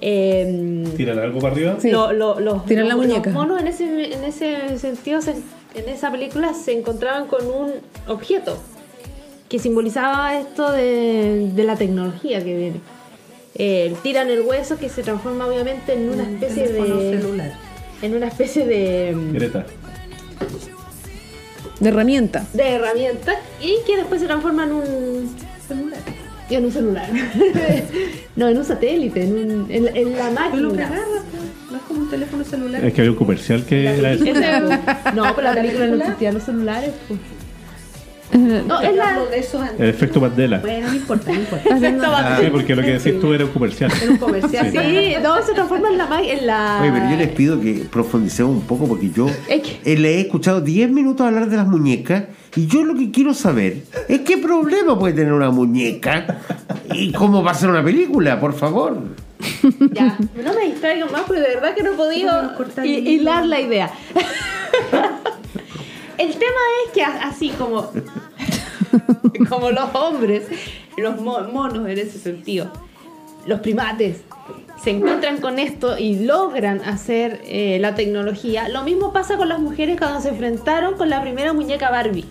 Eh, Tiran algo para arriba. Sí. lo- lo- los, Tiran la los- muñeca. los monos en ese, en ese sentido, se- en esa película se encontraban con un objeto que simbolizaba esto de, de la tecnología que viene. Eh, tiran el hueso que se transforma obviamente en una especie de celular. en una especie de, Greta. De herramienta. de herramienta y que después se transforma en un Celular. en un celular no en un satélite en, un- en, la- en la Tú lo que máquina pues, no es como un teléfono celular. Es que había un comercial que era eso. Ese- no pero la película no existían los celulares pues. no es la de eso antes. El efecto Mandela. Bueno, no importa, no importa. Sí, porque lo que decís tú era un comercial. Era un comercial. Sí, no, se transforma en la en la. Oye, pero yo les pido que profundicemos un poco porque yo le he escuchado 10 minutos hablar de las muñecas y yo lo que quiero saber es qué problema puede tener una muñeca y cómo va a ser una película, por favor. Ya, no me distraigan más porque de verdad que no he podido hilar la idea. El tema es que así como, como los hombres, los mo- monos en ese sentido, los primates se encuentran con esto y logran hacer eh, la tecnología. Lo mismo pasa con las mujeres cuando se enfrentaron con la primera muñeca Barbie.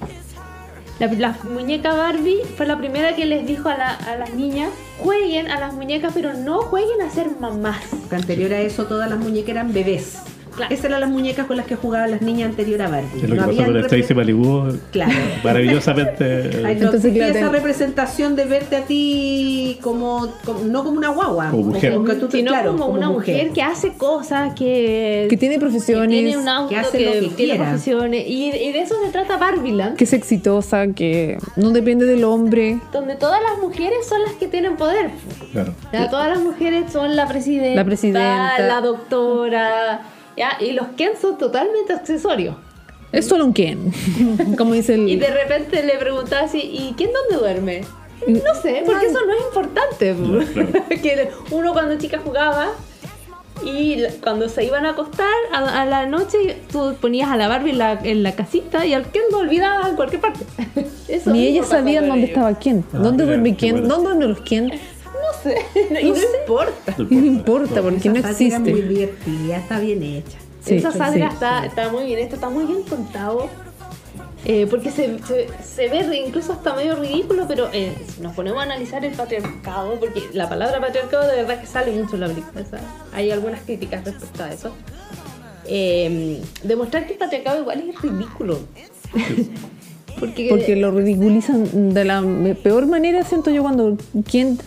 La, muñeca Barbie fue la primera que les dijo a, a las niñas, jueguen a las muñecas, pero no jueguen a ser mamás. Anterior a eso todas las muñecas eran bebés. Claro. Esas eran las muñecas con las que jugaban las niñas anterior a Barbie. Es lo que No pasó con el Malibu. Claro. Maravillosamente. Ay, no Entonces, claro, esa ten- representación de verte a ti como, como- no como una guagua, Como mujer. tú sino claro, como, una mujer. que hace cosas, que, Que tiene profesiones. que tiene un auto, que hace lo que tiene quiera. profesiones. Y, y de eso se trata Barbieland, Que es exitosa, que no depende del hombre. donde todas las mujeres son las que tienen poder. Claro. Ya, todas las mujeres son la presidenta, La presidenta. la doctora, ya, y los Ken son totalmente accesorios. Es solo un Ken. Como dice el. Y de repente le preguntaba así, ¿y quién dónde duerme? No sé, porque eso no es importante. claro. que uno cuando chica jugaba y cuando se iban a acostar a, a la noche tú ponías a la Barbie en la, en la casita y al Ken lo olvidabas en cualquier parte. Eso Ni ellas sabían dónde ellos. estaba quién. Ah, ¿Dónde mira, duerme quién? ¿Dónde duermen los quién? No sé, y no, importa. No importa porque no Esa sátira es muy existe. divertida, está bien hecha. Sí, Esa sátira sí. está, está muy bien, esto está muy bien contado. Eh, porque se, se, se ve incluso hasta medio ridículo, pero eh, si nos ponemos a analizar el patriarcado, porque la palabra patriarcado de verdad que sale mucho en la película, ¿sabes? hay algunas críticas respecto a eso. Eh, demostrar que el patriarcado igual es ridículo. porque, Porque lo ridiculizan de la peor manera, siento yo, cuando quien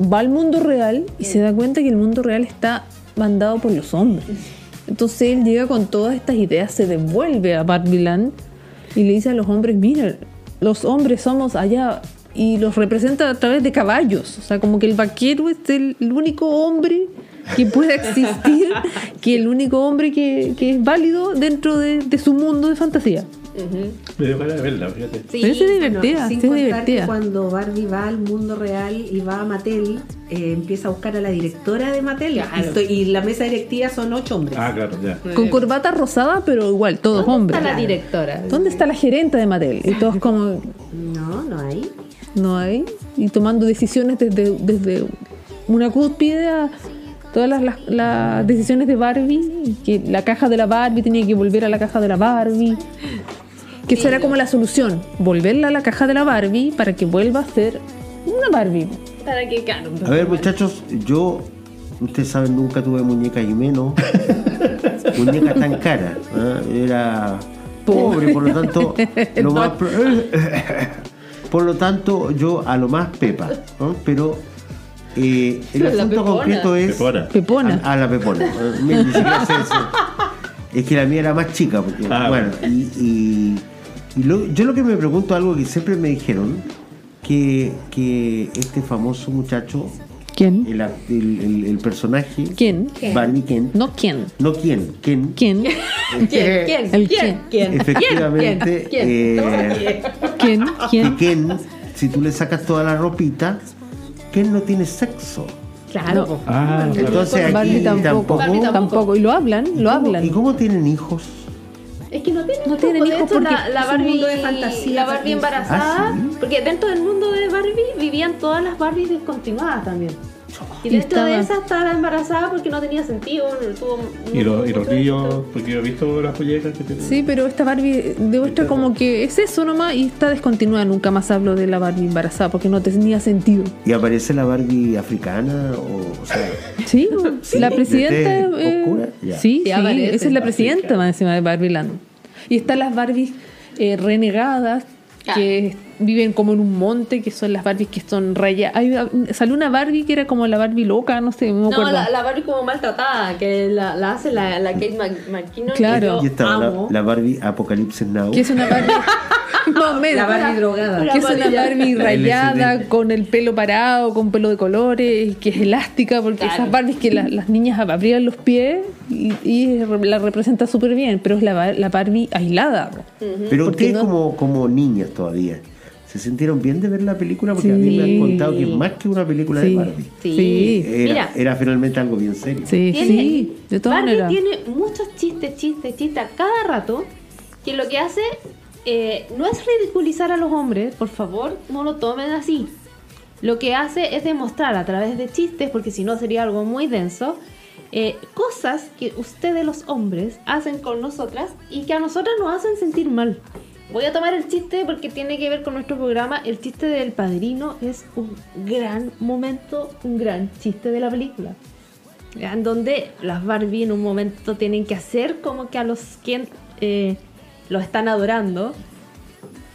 va al mundo real y se da cuenta que el mundo real está mandado por los hombres. Entonces él llega con todas estas ideas, se devuelve a Barbieland y le dice a los hombres, mira, los hombres somos allá y los representa a través de caballos. O sea, como que el vaquero es el, único hombre que pueda existir, que el único hombre que, es válido dentro de, de su mundo de fantasía. Me dio ganas de verla, fíjate. Sí, Pero es divertida, sin esa es contar divertida. que cuando Barbie va al mundo real y va a Mattel, eh, empieza a buscar a la directora de Mattel. Claro. Y, estoy- y la mesa directiva son ocho hombres. Ah, claro, ya. Con corbata rosada, pero igual, todos ¿Dónde hombres. está la directora? ¿Dónde está la gerente de Mattel? Y todos como, No, no hay. no hay. Y tomando decisiones desde, desde una cúspide a todas las, las- las decisiones de Barbie. y Que la caja de la Barbie tenía que volver a la caja de la Barbie. Que esa era como la solución. Volverla a la caja de la Barbie para que vuelva a ser una Barbie. Para que, claro, A ver, muchachos, yo, ustedes saben, nunca tuve muñecas y menos muñecas tan caras. ¿ah? Era pobre, por lo tanto, lo más pro- por lo tanto, yo a lo más pepa, ¿no? pero eh, el asunto concreto es Pepona. Pepona. a, a la pepona. Eh, Ni siquiera sé eso. Es que la mía era más chica, porque, Ah, bueno, y, y- y lo- yo lo que me pregunto, algo que siempre me dijeron, que, que este famoso muchacho, ¿Quién? el, el- el- el personaje, ¿Quién? Barbie Ken, No quién. no quién, Ken, ¿Quién? ¿Quién? ¿Quién? El ¿Quién? ¿Quién? efectivamente, ¿Quién? eh, ¿Quién? que ¿Quién? Ken, si tú le sacas toda la ropita, Ken no tiene sexo. Claro. po. Ah. Entonces aquí tampoco. tampoco. Tampoco. Y lo hablan, lo ¿Y hablan. cómo tienen hijos? Es que no tienen No hijos, tienen de hijos hecho, porque la, la es un Barbie mundo de fantasía, la Barbie embarazada, Ah, ¿sí? porque dentro del mundo de Barbie vivían todas las Barbies descontinuadas también. Y Y dentro de estaba- esa estaba embarazada porque no tenía sentido. tuvo- Y, los- y los niños, porque yo he visto las muñecas que tienen. Sí, pero esta Barbie demuestra como que es eso nomás y está descontinuada. Nunca más hablo de la Barbie embarazada porque no tenía sentido. ¿Y aparece la Barbie africana? O, o sea, Sí, la ¿De presidenta. tez eh, oscura? Ya. sí, Sí, sí, aparece. esa es la presidenta más encima de Barbie Land. Y están las Barbies eh, renegadas que viven como en un monte, que son las Barbies que son rayadas. Hay- Salió una Barbie que era como la Barbie loca, no sé, no me No, acuerdo. la, la Barbie como maltratada, que la, la hace la, la Kate Mc- McKinnon. Claro. Y yo estaba la, amo. la Barbie Apocalipsis Now. Que es una Barbie. más o menos. La Barbie drogada. Que es una Barbie rayada, con el pelo parado, con pelo de colores, que es elástica, porque Claro. esas Barbies que la- las niñas abrían los pies y, y la representa súper bien, pero es la, Bar- la Barbie aislada. Pero ustedes no- como, como niñas todavía, ¿se sintieron bien de ver la película? Porque a mí me Sí. han contado que es más que una película Sí. de Barbie. Sí. Sí. Era, Mira. era finalmente algo bien serio. Sí, Tiene- sí, de todas Barbie maneras. tiene muchos chistes, chistes, chistes a cada rato. Que lo que hace eh, no es ridiculizar a los hombres, por favor, no lo tomen así. Lo que hace es demostrar a través de chistes, porque si no sería algo muy denso, eh, cosas que ustedes los hombres hacen con nosotras y que a nosotras nos hacen sentir mal. Voy a tomar el chiste porque tiene que ver con nuestro programa. El chiste del padrino es un gran momento, un gran chiste de la película. En donde las Barbie en un momento tienen que hacer como que a los quien eh, los están adorando.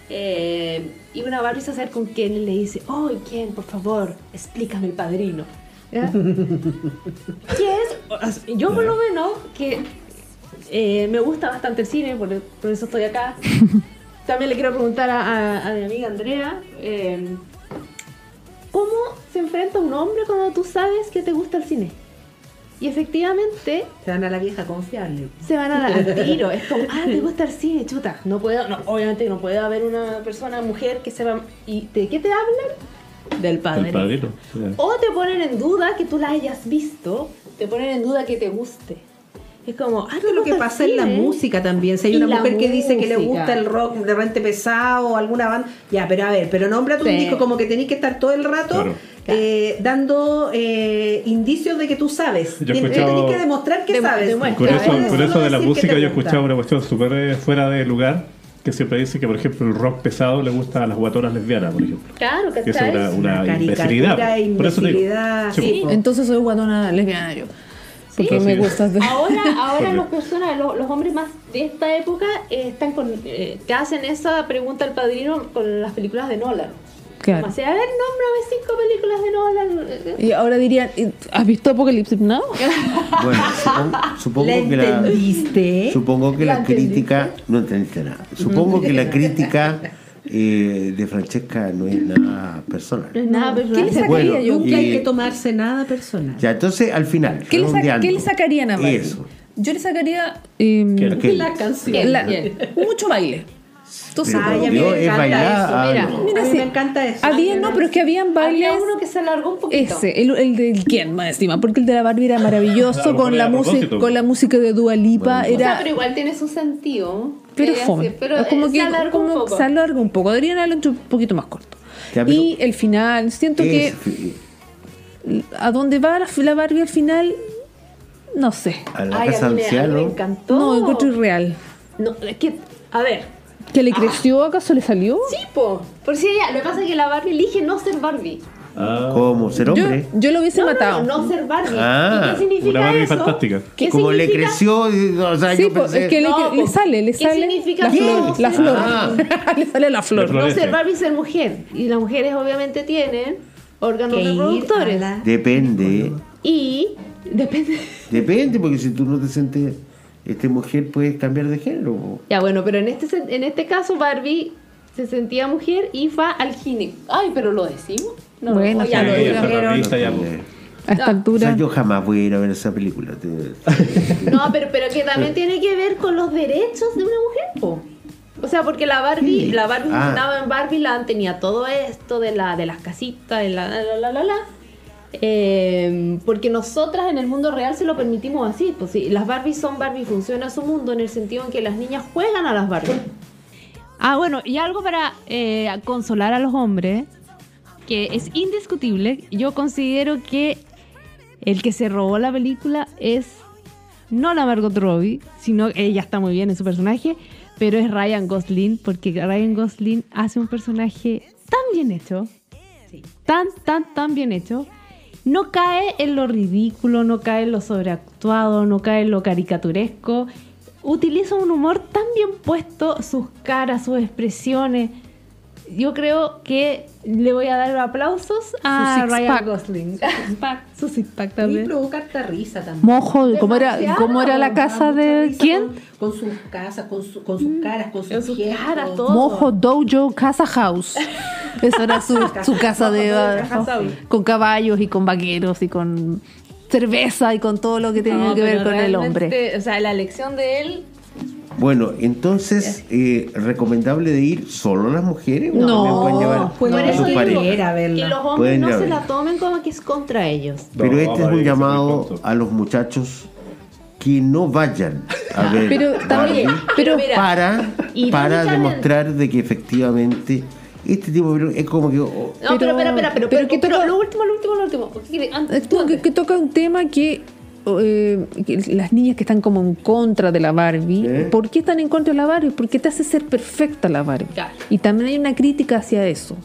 Eh, y una Barbie se acerca con Ken y le dice, oh, Ken, por favor, explícame el padrino. ¿Ya? ¿Qué es? Yo por lo menos, que eh, me gusta bastante el cine, por, por eso estoy acá. También le quiero preguntar a, a- a mi amiga Andrea, eh, ¿cómo se enfrenta un hombre cuando tú sabes que te gusta el cine? Y efectivamente Se van a la vieja confiable. se van a dar al tiro. Es como, ah, te gusta el cine, chuta. No puedo, no, obviamente no puede haber una persona, mujer, que sepa. ¿Y de qué te hablan? Del padre. El padrino. sí. O te ponen en duda que tú la hayas visto, te ponen en duda que te guste. Es como, ah, lo que pasa en la música también. Si hay Y una mujer que dice que le gusta el rock de repente pesado o alguna banda, ya, pero a ver, pero nómbrate un Sí. disco como que tenés que estar todo el rato Claro. eh, dando eh, indicios de que tú sabes. Yo escuchado- Tenés que demostrar que sabes. Con eso, de la que música yo he escuchado una cuestión súper eh, fuera de lugar que siempre dice que, por ejemplo, el rock pesado le gusta a las guatonas lesbianas, por ejemplo. Claro, Que eso es una, una Una imbecilidad. caricatura, Por eso te digo. imbecilidad, Sí, sí. Entonces soy guatona lesbiana yo. Porque Sí. me de- Ahora, ahora las personas, los, los hombres más de esta época eh, están con, eh, te hacen esa pregunta al padrino con las películas de Nolan. Claro. Como así, a ver, nómbrame cinco películas de Nolan. Y ahora dirían, ¿has visto Apocalipsis Now? Bueno, supongo, supongo ¿La que la, entendiste? supongo que ¿La la crítica. No entendiste nada. Supongo que la crítica eh, de Francesca no es nada personal. No es nada ¿Qué personal. le sacaría Bueno, yo? Que hay que tomarse nada personal. Ya, entonces al final. ¿Qué le, qué le sacarían a Barbie? Eso. Yo le sacaría ¿Qué? Ok. La canción. la- mucho baile. Entonces, Ay, a mí me encanta eso, ah, mira. Mira, a mí sí. me encanta eso. había, no, pero es que habían bailes. Había uno que se alargó un poquito. Ese, el, el del quién más encima, porque el de la Barbie era maravilloso Claro, con la música con la música de Dua Lipa, Bueno, O sea, era pero igual tiene su sentido. Pero Eh, fome. pero es como eh, que se alargó un como poco. se alarga un poco, deberían haberlo hecho un poquito más corto. Ya, y el final, siento que a dónde va la, la Barbie al final no sé. a la Ay, casa a mí, me, a mí me encantó. No, encuentro irreal. No, es que, a ver, ¿Que le creció acaso le salió? sí, po. Por si ella, lo que pasa es que la Barbie elige no ser Barbie. Ah, ¿Cómo? ¿Ser hombre? yo lo hubiese No, matado. no, no ser Barbie. Ah, ¿Y qué significa una Barbie eso? fantástica. ¿Qué Como le creció, o sea, Sí, yo pues, pensé. es que le, No, le pues, sale, le ¿qué sale significa la no flor, la flor. Ah. le sale la flor. La flor. No ser. Barbie, ser mujer. Y las mujeres obviamente tienen órganos Que ir a reproductores. la- Depende, Y depende. depende, porque si tú no te sientes este mujer, puedes cambiar de género. Ya bueno, pero en este en este caso Barbie se sentía mujer y va al gine. Ay, pero lo decimos. No, Bueno, ya lo dijeron. A esta Ah. O altura. sea, yo jamás voy a ir a ver esa película. No, pero, pero que también tiene que ver con los derechos de una mujer, po. O sea, porque la Barbie, Sí. la Barbie Ah. funcionaba en Barbie Land, tenía todo esto de la de las casitas, de la la la la la. la. Eh, porque nosotras en el mundo real se lo permitimos así. Pues sí, las Barbies son Barbie, funciona su mundo en el sentido en que las niñas juegan a las Barbies. Ah, bueno, y algo para eh, consolar a los hombres, que es indiscutible, yo considero que el que se robó la película es no la Margot Robbie, sino ella está muy bien en su personaje, pero es Ryan Gosling, porque Ryan Gosling hace un personaje tan bien hecho, tan, tan, tan bien hecho. No cae en lo ridículo, no cae en lo sobreactuado, no cae en lo caricaturesco. Utiliza un humor tan bien puesto, sus caras, sus expresiones. Yo creo que le voy a dar aplausos a Su Ryan six-pack. Gosling. Su six-pack Y también. provoca harta risa también. Mojo, ¿cómo era, cómo era la casa de quién? Con, con sus casas, con, su- con sus caras, con sus, sus gestos. caras, todo. Mojo Dojo Casa House. Esa era su, su casa de con caballos y con vaqueros y con cerveza y con todo lo que tenía No, que ver pero con el hombre. O sea, la elección de él. Bueno, entonces, eh, ¿recomendable de ir solo las mujeres? ¿O No, también pueden llevar pueden a sus parejas? Que los hombres Pueden no se la tomen como que es contra ellos. Pero No, este es un llamado a los muchachos que no vayan a ver Pero también, Barbie pero mira, para, para demostrar de que efectivamente este tipo es como que oh, No, pero, Pero- espera, espera, pero, pero pero, que pero toca- lo último, lo último, lo último. ¿Qué quiere? Antes, que, que toca un tema que, eh, que las niñas que están como en contra de la Barbie, ¿Eh? ¿por qué están en contra de la Barbie? Porque te hace ser perfecta la Barbie. Claro. Y también hay una crítica hacia eso.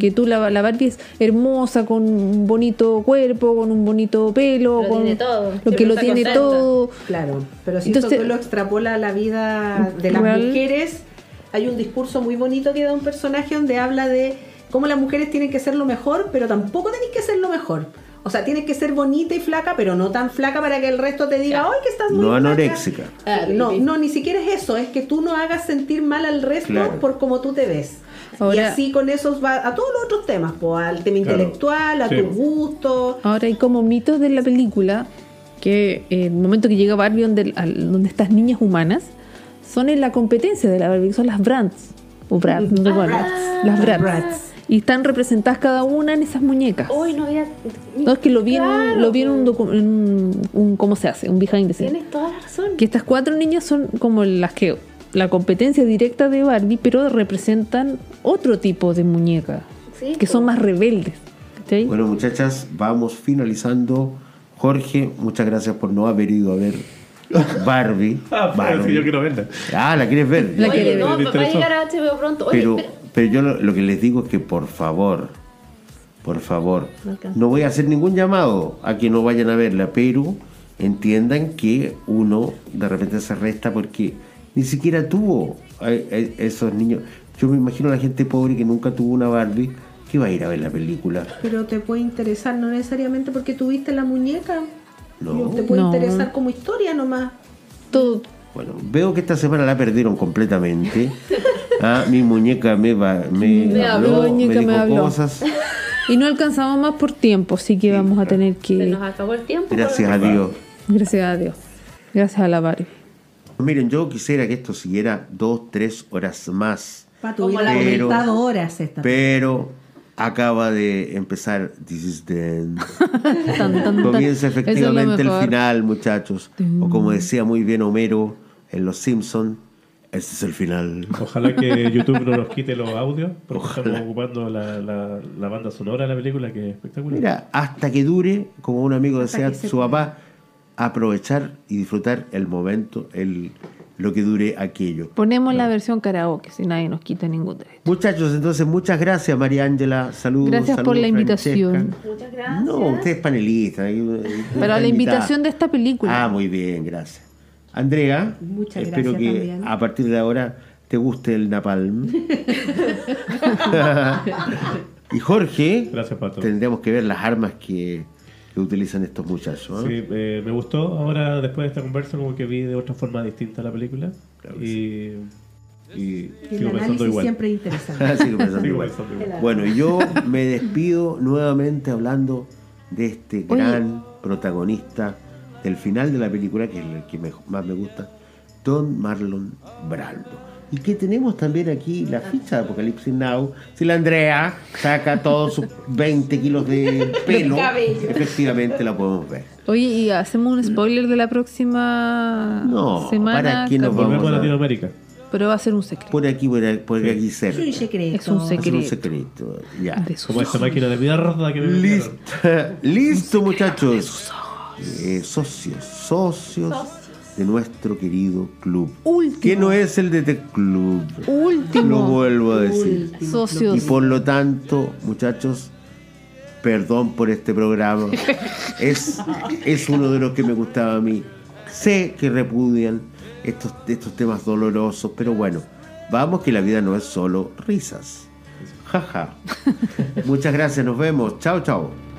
Que tú, la, la Barbie es hermosa, con un bonito cuerpo, con un bonito pelo, Lo con tiene todo. lo que lo tiene contenta. todo. Claro, pero si Entonces- esto tú lo extrapola a la vida de las Real. mujeres, hay un discurso muy bonito que da un personaje donde habla de cómo las mujeres tienen que ser lo mejor, pero tampoco tenéis que ser lo mejor. O sea, tienes que ser bonita y flaca, pero no tan flaca para que el resto te diga, ¡ay, que estás muy no flaca". anoréxica. Ah, No, y- no, ni siquiera es eso, es que tú no hagas sentir mal al resto Claro. por cómo tú te ves. y Ahora- así con eso va a todos los otros temas, pues, al tema Claro. intelectual, a Sí. tus gustos. Ahora hay como mitos de la película que eh, el momento que llega Barbie donde, al- donde estas niñas humanas son en la competencia de la Barbie, que son las Brands. O Bratz, no sé cuál. Las. Bratz. Y están representadas cada una en esas muñecas. Uy, no había. No, es que lo vi en, lo vi en un, docu- en un- un- ¿Cómo se hace? Un behind the scenes. Tienes toda la razón. Que estas cuatro niñas son como las que. La competencia directa de Barbie, pero representan otro tipo de muñeca. Sí, que son pues. más rebeldes. Bueno, muchachas, vamos finalizando. Jorge, muchas gracias por no haber ido a ver Barbie. Ah, pero es que Barbie. yo quiero verla. Ah, la quieres ver. La Oye, no, ver. va a llegar a HBO pronto. Oye, pero, pero yo lo, lo que les digo es que por favor, por favor, No voy a hacer ningún llamado a que no vayan a verla, pero entiendan que uno de repente se resta porque ni siquiera tuvo a, a esos niños. Yo me imagino a la gente pobre que nunca tuvo una Barbie que va a ir a ver la película. Pero te puede interesar, no necesariamente porque tuviste la muñeca. No. Te puede No. interesar como historia nomás. Todo, Bueno, veo que esta semana la perdieron completamente. Ah, mi muñeca me, va, me, Me habló, habló, muñeca me dijo me habló. cosas. Y no alcanzamos más por tiempo, así que vamos a tener Se que. nos acabó el tiempo. Gracias a Dios. Gracias a Dios. Gracias a la Barbie. Miren, yo quisiera que esto siguiera dos, tres horas más. Pato, Pero- horas esta. Pero acaba de empezar This is the End. Tan, tan, tan. Comienza es efectivamente el final, muchachos. O como decía muy bien Homero en Los Simpsons, este es el final. Ojalá que YouTube no nos quite los audios, porque Ojalá. estamos ocupando la, la, la banda sonora de la película, que es espectacular. Mira, hasta que dure, como un amigo Hasta decía su papá, aprovechar y disfrutar el momento, el, lo que dure aquello. Ponemos la versión karaoke, si nadie nos quita ningún derecho. Muchachos, entonces muchas gracias María Ángela, saludos. Gracias por la invitación. Muchas gracias. No, usted es panelista. Pero la invitación de esta película. Ah, muy bien, gracias. Andrea, Muchas espero gracias que también. a partir de ahora te guste el napalm. y Jorge, Gracias, Pato. tendremos que ver las armas que, que utilizan estos muchachos. ¿eh? Sí, eh, me gustó. Ahora, después de esta conversa, como que vi de otra forma distinta la película. Claro y, y Y el sigo pensando análisis igual. siempre es interesante. Sigo pensando Sigo igual. pensando igual. Bueno, y yo me despido nuevamente hablando de este Oye. gran protagonista del final de la película, que es el que me- más me gusta, Don Marlon Brando. Y que tenemos también aquí la ficha de Apocalipsis Now. Si la Andrea saca todos sus 20 kilos de pelo, efectivamente la podemos ver. Oye, ¿y hacemos un spoiler de la próxima No, semana? ¿para qué nos Vamos a- Latinoamérica. Pero va a ser un secreto. Por aquí, por aquí, por aquí cerca. Es un secreto. Es un a ser un secreto. secreto. Ya. De sus Como esta máquina de mierda que me Listo, listo muchachos. eh, socios, socios de nuestro querido club. Último. Que no es el de The Club. Último. Lo vuelvo a decir. Socios. Y por lo tanto, muchachos, perdón por este programa. Es, es uno de los que me gustaba a mí. Sé que repudian estos, estos temas dolorosos, pero bueno, vamos que la vida no es solo risas. Jaja. Muchas gracias, nos vemos. Chao, chao.